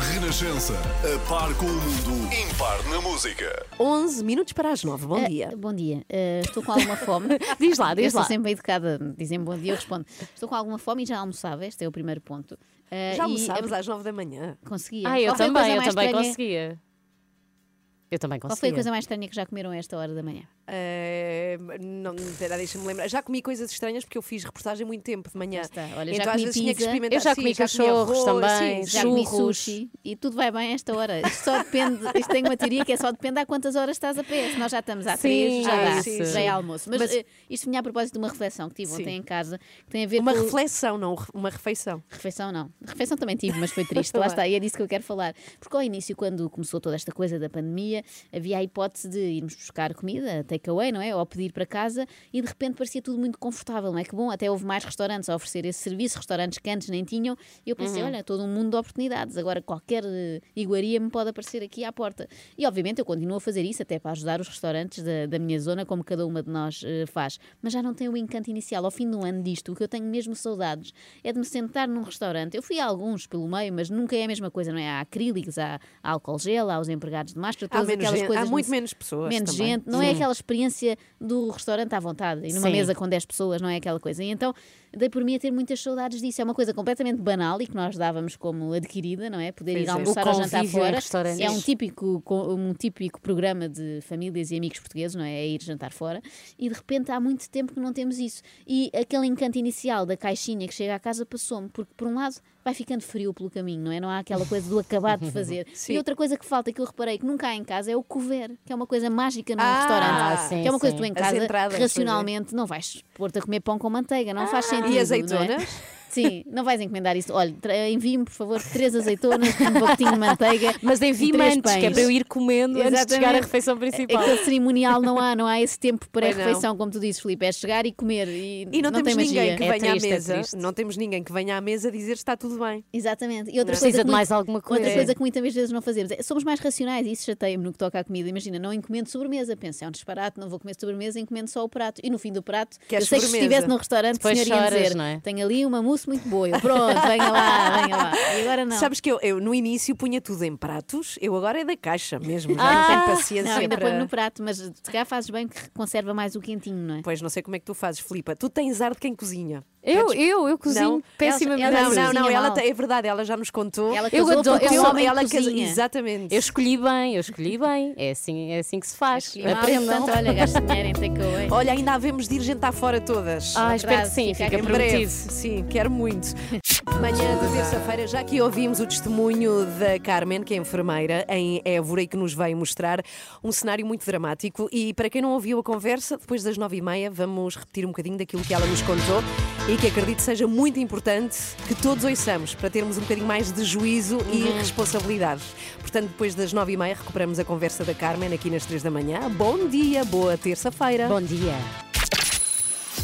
Renascença. A par com o mundo. Impar na música. 11 minutos para as 9. Bom Ah, dia. bom dia. Ah, estou com alguma fome. Diz lá, eu diz estou lá. sempre bem educada. Dizem bom dia, eu respondo. Estou com alguma fome e já almoçava. Este é o primeiro ponto. Ah, Já e almoçámos às 9 da manhã. Conseguia. Ah, eu também, eu mais também estranha- conseguia. Eu também Qual conseguia. foi a coisa mais estranha que já comeram a esta hora da manhã? Eh, não, espera, deixa-me lembrar. Já comi coisas estranhas porque eu fiz reportagem muito tempo de manhã. Já está. Olha, já então às comi vezes tinha que pizza. experimentar. Eu já Sim, comi comi cachorros arroz, também, sim, Já comi sushi e tudo vai bem a esta hora. Isto só depende, isto tem uma teoria que é só depende há quantas horas estás a pé. Se nós já estamos há Sim, três, já é dá, isso. já é almoço. Mas, Mas- eh, isto vinha a propósito de uma reflexão que tive Sim. ontem em casa, que tem a ver Uma com. reflexão, não uma refeição. Refeição não. Refeição também tive, mas foi triste. Lá está, e é disso que eu quero falar. Porque ao início, quando começou toda esta coisa da pandemia, havia a hipótese de irmos buscar comida, takeaway, não é? Ou pedir para casa, e de repente parecia tudo muito confortável, não é? Que bom, até houve mais restaurantes a oferecer esse serviço, restaurantes que antes nem tinham, e eu pensei, olha, todo um mundo de oportunidades, agora qualquer eh, iguaria me pode aparecer aqui à porta. E obviamente eu continuo a fazer isso, até para ajudar os restaurantes da, da minha zona, como cada uma de nós eh, faz. Mas já não tem o encanto inicial. Ao fim do ano disto, o que eu tenho mesmo saudades é de me sentar num restaurante. Eu fui a alguns pelo meio, mas nunca é a mesma coisa, não é? Há acrílicos, há, há álcool gel, há os empregados de máscara, Há, todas menos aquelas gente- coisas. há muito menos pessoas. menos também. gente, não é aquela experiência do restaurante à vontade e numa Sim. mesa com 10 pessoas, não é aquela coisa. E então dei por mim a ter muitas saudades disso. É uma coisa completamente banal e que nós dávamos como adquirida, não é? Poder Pois ir é. almoçar O ou jantar fora. É um típico, co- um típico programa de famílias e amigos portugueses, não é? É ir jantar fora. E de repente há muito tempo que não temos isso. E aquele encanto inicial da caixinha que chega à casa passou-me, porque por um lado vai ficando frio pelo caminho, não é? Não há aquela coisa do acabar de fazer. Sim. E outra coisa que falta, que eu reparei que nunca há em casa, é o couvert, que é uma coisa mágica num Ah, restaurante. sim, que é uma coisa sim. que tu em As casa, entradas, racionalmente, não vais pôr-te a comer pão com manteiga, não faz sentido. E é? azeitonas? Sim, não vais encomendar isso. Olha, envie-me, por favor, três azeitonas, um pacotinho de manteiga. Mas envie-me três antes, que é pães. para eu ir comendo antes de chegar à Exatamente. refeição principal. Aquele cerimonial não há, não há esse tempo Pois não. pré-refeição, como tu dizes, Filipe, é chegar e comer. E, E não, tem temos magia. ninguém que É venha triste, à é mesa. triste. não temos ninguém que venha à mesa dizer está tudo bem. Exatamente. E outra Precisa coisa de que mais muito- alguma coisa. Outra coisa que muitas vezes não fazemos é somos mais racionais e isso chateia-me no que toca à comida. Imagina, não encomendo sobremesa, penso, é um disparate, não vou comer sobremesa, encomendo só o prato. E no fim do prato, Queres eu sei que se sobremesa? estivesse num restaurante, Depois o senhor ia dizer: não é? tenho ali uma mousse muito boa. Eu, pronto, venha lá, venha lá. E agora não. Sabes que eu, eu, no início punha tudo em pratos, eu agora é da caixa mesmo. Já Ah, não tenho paciência não, ainda para... ponho no prato, mas se calhar fazes bem que conserva mais o quentinho, não é? Pois não sei como é que tu fazes, Filipa. Tu tens ar de quem cozinha. Eu, eu, eu cozinho Não, pessimamente. ela- Não, não, não, cozinha ela é verdade, ela já nos contou. Ela Eu adoro- eu sou- homem ela cozinha. Exatamente. Eu escolhi bem, eu escolhi bem. É assim, é assim que se faz. Aprendam. portanto, olha, gasto dinheiro em takeaway. Olha, ainda havemos de ir jantar fora todas. Ah, espero que sim, fica fica em breve. prometido. Sim, quero muito. Manhã de terça-feira, já que ouvimos o testemunho da Carmen, que é enfermeira em Évora e que nos veio mostrar um cenário muito dramático. E para quem não ouviu a conversa, depois das nove e meia, vamos repetir um bocadinho daquilo que ela nos contou e que acredito seja muito importante que todos ouçamos para termos um bocadinho mais de juízo e responsabilidade. Portanto, depois das nove e meia, recuperamos a conversa da Carmen aqui nas três da manhã. Bom dia, boa terça-feira. Bom dia.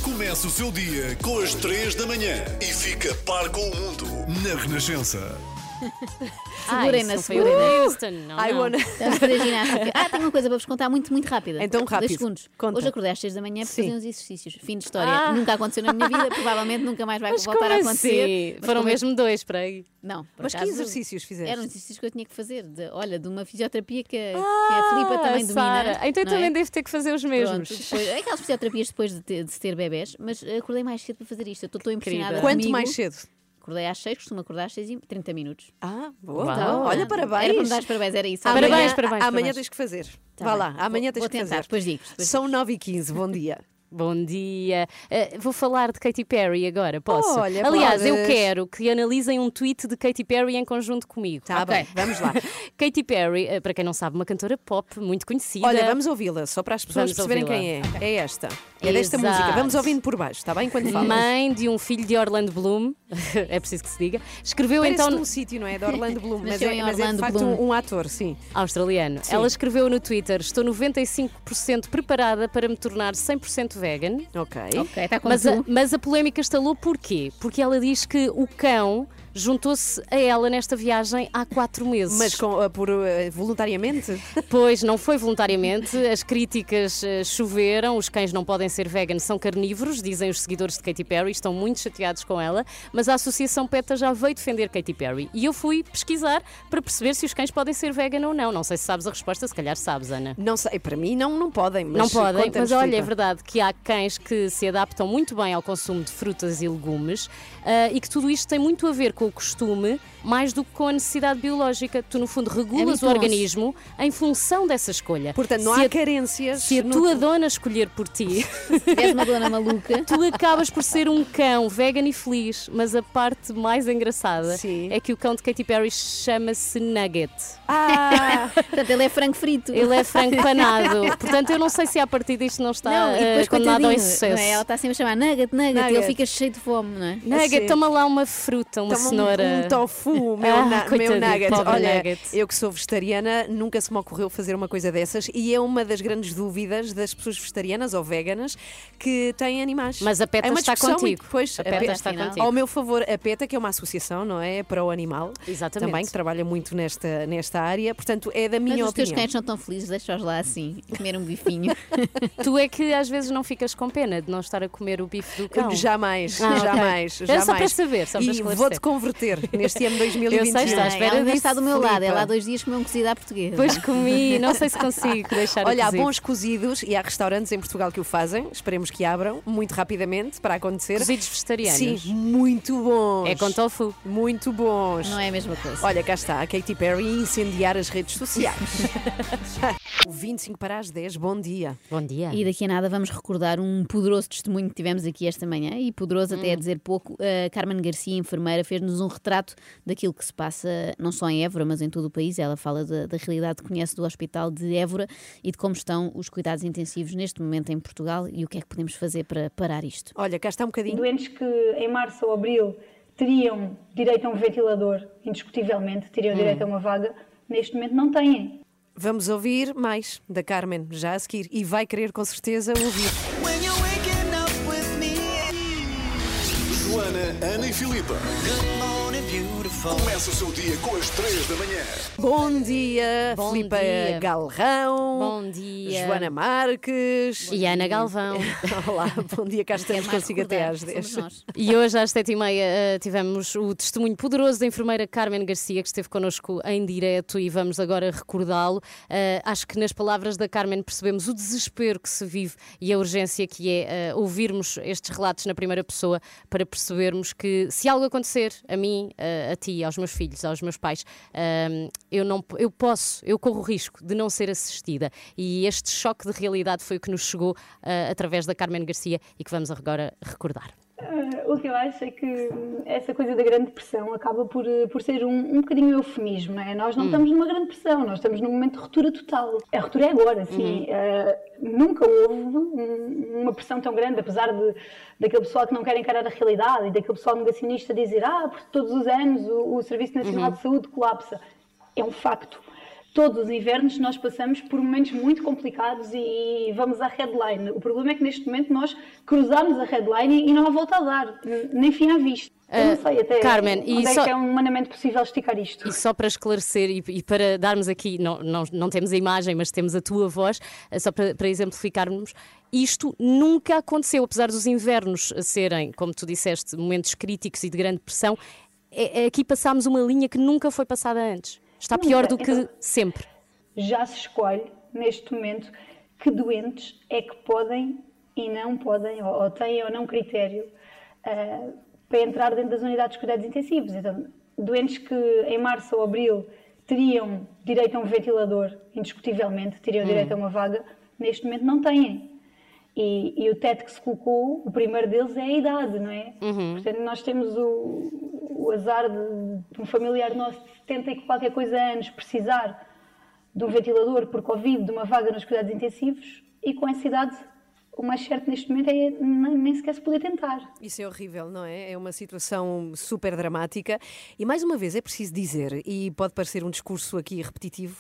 Começa o seu dia com as 3 da manhã e fica par com o mundo na Renascença. Segurem-na, Ah, Houston, não, I não. wanna- Estamos a fazer ginástica. Ah, tenho uma coisa para vos contar muito, muito rápida. Então, rápido. Dois segundos. Conta. Hoje acordei às 6 da manhã para Sim. fazer uns exercícios. Fim de história. Ah. Nunca aconteceu na minha vida, provavelmente nunca mais vai Mas voltar como a acontecer. assim? Mas Foram como é- mesmo dois para aí. Não. por Mas que acaso, exercícios fizeste? Eram exercícios que eu tinha que fazer. de- olha, de uma fisioterapia que, a- que a Filipa também domina. Ah, Sara. Então eu não é? também devo ter que fazer os mesmos. Pronto, depois, é aquelas fisioterapias depois de ter, de se ter bebés, mas acordei mais cedo para fazer isto. Eu estou tão impressionada. Quanto comigo. mais cedo? Acordei às 6, costumo acordar às 6 e 30 minutos. Ah, boa. Então, olha, parabéns. Era para me dar os parabéns, era isso. Parabéns, Amanhã, parabéns, Amanhã parabéns. tens que fazer. Tá Vá bem. lá, amanhã Vou- tens vou que tentar, fazer. depois digo, depois São 9 e 15 bom dia. Bom dia. Eh, vou falar de Katy Perry agora, posso? Olha, Aliás, eu podes. quero que analisem um tweet de Katy Perry em conjunto comigo. Tá Ok. bem, vamos lá. Katy Perry, eh, para quem não sabe, uma cantora pop muito conhecida. Olha, vamos ouvi-la, só para as pessoas Vamos perceberem quem é. É esta. É desta Exato. música. Vamos ouvindo por baixo, está bem? Enquanto falas. Mãe de um filho de Orlando Bloom, é preciso que se diga, escreveu Parece então de um sítio, não é? De Orlando Bloom, mas é, mas é de Orlando facto Bloom. um, ator, sim. australiano. Ela escreveu no Twitter: Estou 95% preparada para me tornar 100% vegan. Ok. Ok, está com Mas a, mas a polémica estalou porquê? Porque ela diz que o cão juntou-se a ela nesta viagem há quatro meses. Mas com, ah, por, ah, voluntariamente? Pois, não foi voluntariamente. As críticas eh, choveram. Os cães não podem ser veganos, são carnívoros, dizem os seguidores de Katy Perry. Estão muito chateados com ela. Mas a Associação PETA já veio defender Katy Perry. E eu fui pesquisar para perceber se os cães podem ser vegan ou não. Não sei se sabes a resposta, se calhar sabes, Ana. Não sei, para mim não, não podem. Mas Não podem, mas olha, é verdade que há cães que se adaptam muito bem ao consumo de frutas e legumes ah, e que tudo isto tem muito a ver com o costume mais do que com a necessidade biológica. Tu, no fundo, regulas o mitoso. organismo em função dessa escolha. Portanto, não se há a, carências. se a no- tua dona escolher por ti, Se uma dona maluca. tu acabas por ser um cão vegan e feliz. Mas a parte mais engraçada Sim. é que o cão de Katy Perry chama-se Nugget. Ah, Portanto, ele é frango frito. Ele é frango panado. Portanto, eu não sei se a partir disto não está Não, depois ah, condenado ao insucesso. é? Ela está sempre a chamar nugget, nugget, Nugget. e ele fica cheio de fome, não é? Nugget, Assim. toma lá uma fruta, uma toma cenoura. um tofu, meu, Ah, na- meu nugget. Olha, nugget. eu que sou vegetariana, nunca se me ocorreu fazer uma coisa dessas e é uma das grandes dúvidas das pessoas vegetarianas ou veganas que têm animais. Mas a PETA é uma está contigo. Pois, A PETA PETA está contigo. Ao meu favor, a PETA, que é uma associação, não é? Para o animal. Exatamente. Também, que trabalha muito nesta, nesta área. Portanto, é da minha Mas os teus opinião. cães são tão felizes, deixa-os lá assim, comer um bifinho. Tu é que às vezes não ficas com pena de não estar a comer o bife do cão. Jamais, Ah, jamais, Era jamais. só para saber, só para e vou-te converter neste ano 2021. Eu sei, está à espera ela disso, está do meu lado, ela há dois dias comeu um cozido à portuguesa. Pois comi, não sei se consigo deixar Olha, há bons cozidos e há restaurantes em Portugal que o fazem. Esperemos que abram muito rapidamente para acontecer. Cozidos vegetarianos. Sim, muito bons. É com tofu. Muito bons. Não é a mesma coisa. Olha, cá está a Katy Perry a incendiar as redes sociais. o 25 para as 10, bom dia. Bom dia. E daqui a nada vamos recordar um poderoso testemunho que tivemos aqui esta manhã, e poderoso Hum. até a dizer pouco. A Carmen Garcia, enfermeira, fez-nos um retrato daquilo que se passa não só em Évora, mas em todo o país. Ela fala da, da realidade que conhece do Hospital de Évora e de como estão os cuidados intensivos neste momento em Portugal e o que é que podemos fazer para parar isto. Olha, cá está um bocadinho. Doentes que em março ou abril teriam direito a um ventilador, indiscutivelmente, teriam direito a uma vaga, neste momento não têm. Vamos ouvir mais da Carmen já a seguir e vai querer com certeza ouvir. When you're waking up with me. Joana, Ana e Filipa. Começa o seu dia com as 3 da manhã. Bom dia, Bom Filipa dia. Galrão. Bom dia. Joana Marques. E Ana Galvão. Olá, bom dia, cá estamos mais consigo até às 10. somos nós. E hoje às sete e meia eh, tivemos o testemunho poderoso da enfermeira Carmen Garcia que esteve connosco em direto e vamos agora recordá-lo. Eh, acho que nas palavras da Carmen percebemos o desespero que se vive e a urgência que é eh, ouvirmos estes relatos na primeira pessoa para percebermos que se algo acontecer a mim, a ti, aos meus filhos, aos meus pais, eh, eu não eu posso, eu corro o risco de não ser assistida. E este choque de realidade foi o que nos chegou eh, através da Carmen Garcia e que vamos agora recordar. Ah, o que eu acho é que hum, essa coisa da grande pressão acaba por, eh, por ser um, um bocadinho eufemismo, não é? Nós não estamos numa grande pressão, nós estamos num momento de ruptura total. A ruptura é agora, sim. Ah, nunca houve um- uma pressão tão grande, apesar de, daquele pessoal que não quer encarar a realidade e daquele pessoal negacionista dizer ah, porque todos os anos o, o Serviço Nacional de Saúde colapsa. É um facto. Todos os invernos nós passamos por momentos muito complicados e vamos à headline. O problema é que neste momento nós cruzamos a headline e não há volta a dar, nem fim à vista. Eu não Ah, sei até Carmen, onde é só- que é humanamente possível esticar isto. E só para esclarecer e, e para darmos aqui, não, não, não temos a imagem, mas temos a tua voz, eh, só para, para exemplificarmos, isto nunca aconteceu, apesar dos invernos serem, como tu disseste, momentos críticos e de grande pressão, é- é aqui passámos uma linha que nunca foi passada antes. Está pior do que Então- sempre. já se escolhe, neste momento, que doentes é que podem e não podem, ou, ou têm ou não critério, ah, para entrar dentro das unidades de cuidados intensivos. Então, doentes que em março ou abril teriam direito a um ventilador, indiscutivelmente, teriam direito a uma vaga, neste momento não têm. E, e o teto que se colocou, o primeiro deles é a idade, não é? Portanto, nós temos o, o azar de, de um familiar nosso de 70 e qualquer coisa anos precisar de um ventilador por Covid, de uma vaga nos cuidados intensivos, e com essa idade, o mais certo neste momento é nem, sequer se poder tentar. Isso é horrível, não é? É uma situação super dramática. E mais uma vez é preciso dizer, e pode parecer um discurso aqui repetitivo,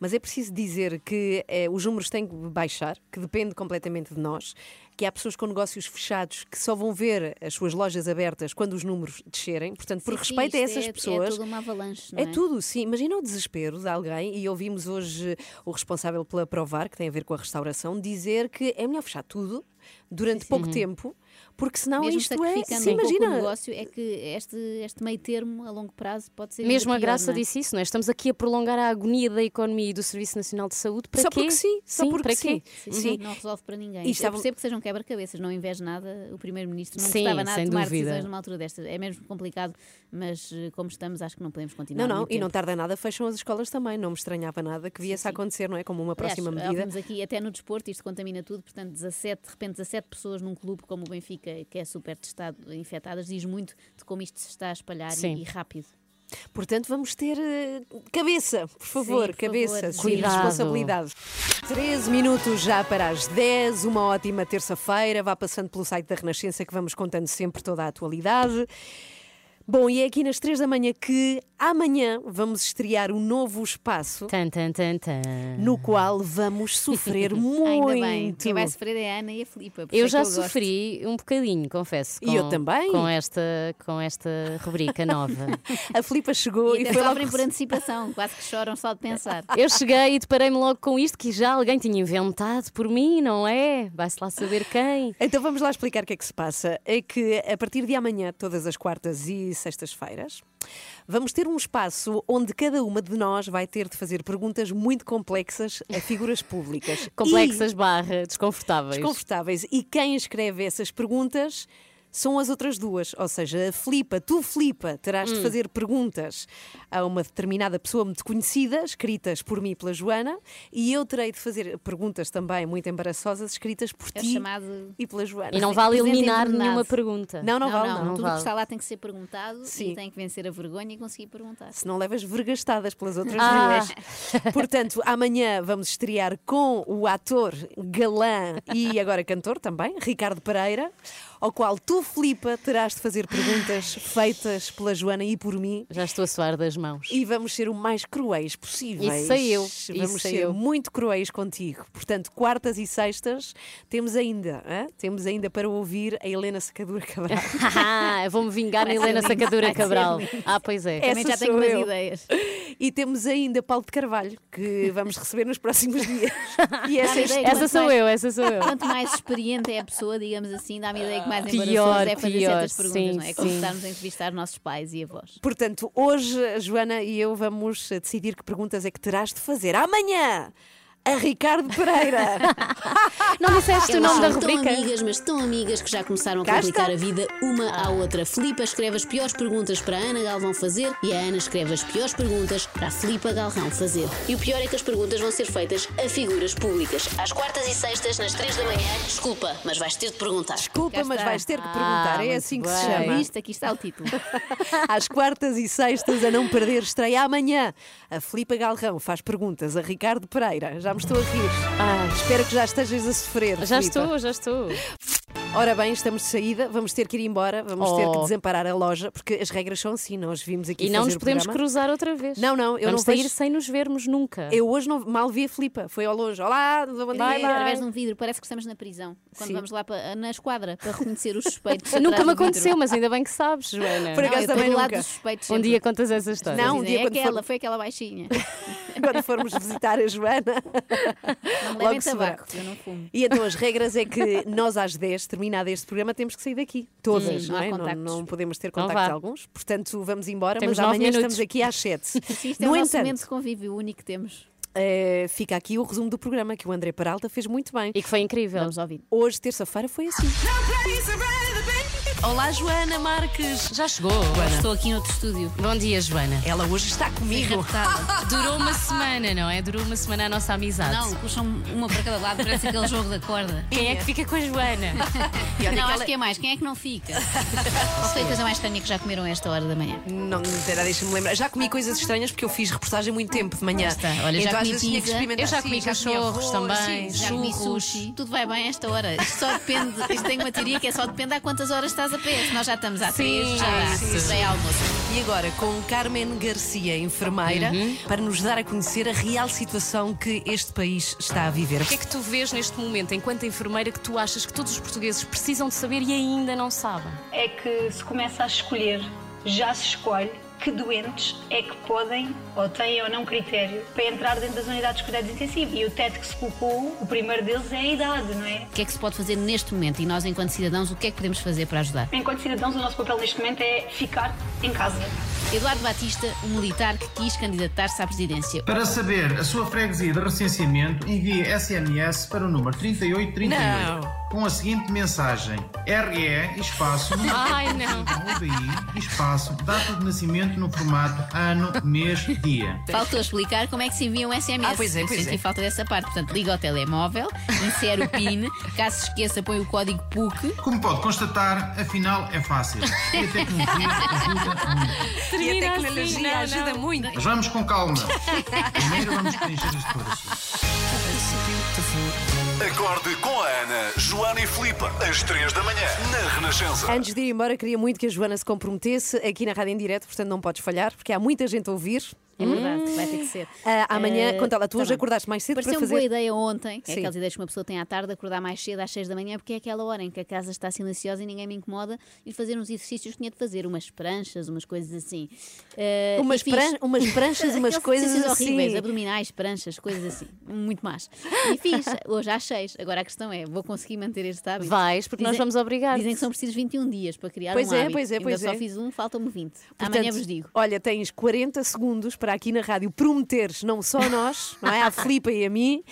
mas é preciso dizer que eh, os números têm que baixar, que depende completamente de nós, que há pessoas com negócios fechados que só vão ver as suas lojas abertas quando os números descerem. Portanto, por Sim, sim, respeito a isto essas é- pessoas. É toda uma avalanche, não É é? tudo, sim. Imagina o desespero de alguém, e ouvimos hoje o responsável pela Provar, que tem a ver com a restauração, dizer que é melhor fechar tudo durante pouco tempo, porque senão Mesmo isto é. Sim, um pouco o imagina. negócio, é que este, este meio termo a longo prazo pode ser Mesmo a pior, Graça não é? disse isso, não é? Estamos aqui a prolongar a agonia da economia e do Serviço Nacional de Saúde. Para Só quê? porque sim, só porque para sim. quê? Sim, Sim. Não resolve para ninguém. E Eu percebo que sejam quebra-cabeças, não invejo nada o Primeiro-Ministro, não Sim, gostava nada sem de tomar dúvida. decisões numa altura destas. É mesmo complicado, mas eh, como estamos, acho que não podemos continuar. Não, não, e não tempo. tarda nada, fecham as escolas também. Não me estranhava nada que viesse a acontecer, não é? Como uma próxima Aliás, medida. ouvimos aqui até no desporto, isto contamina tudo, portanto, 17, de repente 17 pessoas num clube como o Benfica, que é super testado, infectadas, diz muito de como isto se está a espalhar e, Sim. e rápido. Portanto, vamos ter eh, cabeça, por favor, por cabeça, favor. sim, Cuidado. responsabilidade. 13 minutos já para as 10, uma ótima terça-feira. Vá passando pelo site da Renascença que vamos contando sempre toda a atualidade. Bom, e é aqui nas 3 da manhã que amanhã vamos estrear um novo espaço Tan, tan, tan, tan. no qual vamos sofrer muito. Ainda bem, quem vai sofrer é a Ana e a Filipa. Eu é já gosto. sofri um bocadinho, confesso. E eu também. Com esta, com esta rubrica nova. A Filipa chegou E e, foi logo por antecipação, quase que choram só de pensar. Eu cheguei e deparei-me logo com isto que já alguém tinha inventado por mim, não é? Vai-se lá saber quem. Então vamos lá explicar o que é que se passa. É que a partir de amanhã, todas as quartas e sextas-feiras, vamos ter um espaço onde cada uma de nós vai ter de fazer perguntas muito complexas a figuras públicas. Complexas E barra desconfortáveis. desconfortáveis. E quem escreve essas perguntas são as outras duas. Ou seja, a Filipa, tu, Filipa, terás Hum. de fazer perguntas a uma determinada pessoa muito conhecida, escritas por mim e pela Joana, e eu terei de fazer perguntas também muito embaraçosas, escritas por É ti chamado e pela Joana. E não vale eliminar nenhuma pergunta. Não, não, vale, não. não Tudo vale. que está lá tem que ser perguntado Sim. e tem que vencer a vergonha e conseguir perguntar. Se não levas vergastadas pelas outras Ah. duas. Portanto, amanhã vamos estrear com o ator, galã e agora cantor também, Ricardo Pereira, ao qual tu, Filipa, terás de fazer perguntas feitas pela Joana e por mim. Já estou a suar das mãos. E vamos ser o mais cruéis possíveis. Isso sei eu, Vamos ser eu. muito cruéis contigo. Portanto, quartas e sextas temos ainda, hã? temos ainda para ouvir a Helena Sacadura Cabral. Ah, Vou-me vingar na Helena Sacadura Cabral. Ah, pois é. Essa Também já tenho sou umas eu. ideias. E temos ainda Paulo de Carvalho, que vamos receber nos próximos dias. E essa ideia que Essa sou mais- eu, essa sou eu. Quanto mais experiente é a pessoa, digamos assim, dá-me ideia que mais Pior, embaraçoso é fazer pior, certas perguntas, sim, não é? É estarmos a entrevistar os nossos pais e avós. Portanto, hoje a Joana e eu vamos decidir que perguntas é que terás de fazer amanhã a Ricardo Pereira. Não disseste o nome da são tão rubrica? amigas, mas tão amigas que já começaram a complicar a vida uma à outra. Filipa escreve as piores perguntas para a Ana Galvão fazer e a Ana escreve as piores perguntas para a Filipa Galvão fazer. E o pior é que as perguntas vão ser feitas a figuras públicas. Às quartas e sextas, nas três da manhã. Desculpa, mas vais ter de perguntar. Desculpa, mas vais ter que perguntar. é assim que se Já chama. viste? Aqui está o título. Às quartas e sextas, a não perder, estreia amanhã. A Filipa Galrão faz perguntas a Ricardo Pereira. Já me estou a rir. Espero que já estejas a sofrer. Já estou, já estou. Ora bem, estamos de saída, vamos ter que ir embora, vamos ter que Oh. desamparar a loja, porque as regras são assim, nós vimos aqui E não fazer nos o podemos programa. cruzar outra vez. Não, não, eu Vamos não sair vejo- sem nos vermos nunca. Eu hoje não, mal vi a Filipa, foi ao longe. Olá, bom dia. Bye, bye. Através de um vidro, parece que estamos na prisão. Quando Sim. vamos lá para- na esquadra para reconhecer os suspeitos. Nunca atrás me do vidro. aconteceu, mas ainda bem que sabes, Joana. Por Não, acaso eu estou também do lado nunca. dos suspeitos. Um sempre. dia contas essa história. Não, um Dizem, dia é quando aquela, for- foi aquela baixinha. Quando formos visitar a Joana. Não me Logo levem se verá. tabaco, eu não fumo. E então as regras é que nós às 10, terminado este programa, temos que sair daqui. Todas, Sim, não não é? Não, não podemos ter Não contactos vá. alguns. Portanto, vamos embora, Temos mas amanhã minutos. estamos aqui às 7. Sim, isto é o nosso entanto, momento de convívio, o único que temos. eh, fica aqui o resumo do programa que o André Peralta fez muito bem. E que foi incrível. Vamos ouvir. Hoje, terça-feira, foi assim. Olá, Joana Marques. Já chegou, Estou aqui no outro estúdio. Bom dia, Joana. Ela hoje está comigo. Durou uma semana, não é? Durou uma semana a nossa amizade. Não, puxam uma para cada lado, parece aquele jogo da corda. Quem é que fica com a Joana? Não, acho que é mais. Quem é que não fica? Qual foi a coisa mais estranha que já comeram a esta hora da manhã? Não, espera, deixa-me lembrar. Já comi coisas estranhas porque eu fiz reportagem muito tempo de manhã. Está. Olha, já então, às comi vezes pizza. Eu já comi cachorros arroz, também. sim, Já comi sushi. Tudo vai bem a esta hora. Isto só depende. Isto tem uma teoria que é só depende a quantas horas estás a nós já estamos há três, já dá. sim, Já é almoço. E agora com Carmen Garcia, enfermeira, Uhum. para nos dar a conhecer a real situação que este país está a viver. O que é que tu vês neste momento, enquanto enfermeira, que tu achas que todos os portugueses precisam de saber e ainda não sabem? É que se começa a escolher, já se escolhe que doentes é que podem ou têm ou não critério para entrar dentro das unidades de cuidados intensivos. E o teto que se colocou, o primeiro deles é a idade, não é? O que é que se pode fazer neste momento? E nós, enquanto cidadãos, o que é que podemos fazer para ajudar? Enquanto cidadãos, o nosso papel neste momento é ficar em casa. Eduardo Batista, um militar que quis candidatar-se à presidência. Para saber a sua freguesia de recenseamento, envie SMS para o número 3838 com a seguinte mensagem: RE espaço Ai, não. UBI espaço data de nascimento no formato ano, mês, dia. Faltou explicar como é que se envia um SMS. Ah, pois é, Eu pois senti é. falta dessa parte. Portanto, liga ao telemóvel, insere o PIN, caso se esqueça, põe o código PUC. Como pode constatar, afinal é fácil. E a tecnologia ajuda muito. E a Termina tecnologia assim, não, ajuda não. muito. Mas vamos com calma. Primeiro vamos preencher este declarações. Acorde com a Ana, Joana e Filipe, às 3 da manhã, na Renascença. Antes de ir embora, queria muito que a Joana se comprometesse aqui na Rádio em Direto, portanto não podes falhar, porque há muita gente a ouvir. É verdade, vai ter que ser. Ah, amanhã, Eh, conta lá, tu tá hoje bem. acordaste mais cedo para Pareceu-me boa fazer. ideia ontem, é aquelas ideias que uma pessoa tem à tarde, acordar mais cedo às 6 da manhã, porque é aquela hora em que a casa está silenciosa e ninguém me incomoda, e fazer uns exercícios que tinha de fazer, umas pranchas, umas coisas assim. Eh, Umas fiz. pran- umas pranchas, umas coisas exercícios assim. horríveis, abdominais, pranchas, coisas assim, muito más. E fiz, hoje às 6. Agora a questão é, vou conseguir manter este hábito? Vais, porque nós Dizem- vamos obrigar. Dizem que são precisos 21 dias para criar Pois um é, hábito. pois é, Ainda pois só é. fiz um, faltam-me 20. Portanto, Amanhã vos digo. Olha, tens 40 segundos para aqui na rádio prometeres, não só a nós, não é? À Filipa e a mim,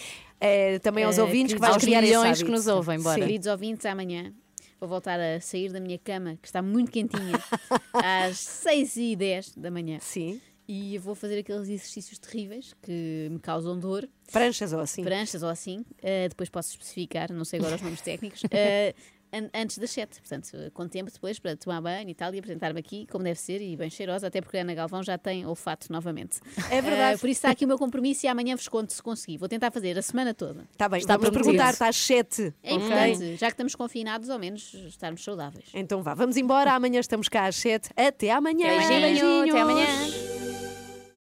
eh, também aos Eh, ouvintes, que vais aos criar milhões que nos ouvem, bora. Queridos ouvintes, amanhã vou voltar a sair da minha cama, que está muito quentinha, às 6 e 10 da manhã. Sim. E eu vou fazer aqueles exercícios terríveis que me causam dor, Pranchas ou assim. pranchas ou assim. eh, depois posso especificar, não sei agora os nomes técnicos. eh, an- Antes das 7, portanto, com tempo depois para tomar banho e tal e apresentar-me aqui como deve ser e bem cheirosa, até porque a Ana Galvão já tem olfato novamente. É verdade. Eh, por isso está aqui o meu compromisso e amanhã vos conto se conseguir. Vou tentar fazer a semana toda. Está bem, Está vamos perguntar, está às 7. É importante, já que estamos confinados, ao menos estarmos saudáveis. Então vá, vamos embora. Amanhã estamos cá às 7. Até amanhã. Beijinho, Até amanhã.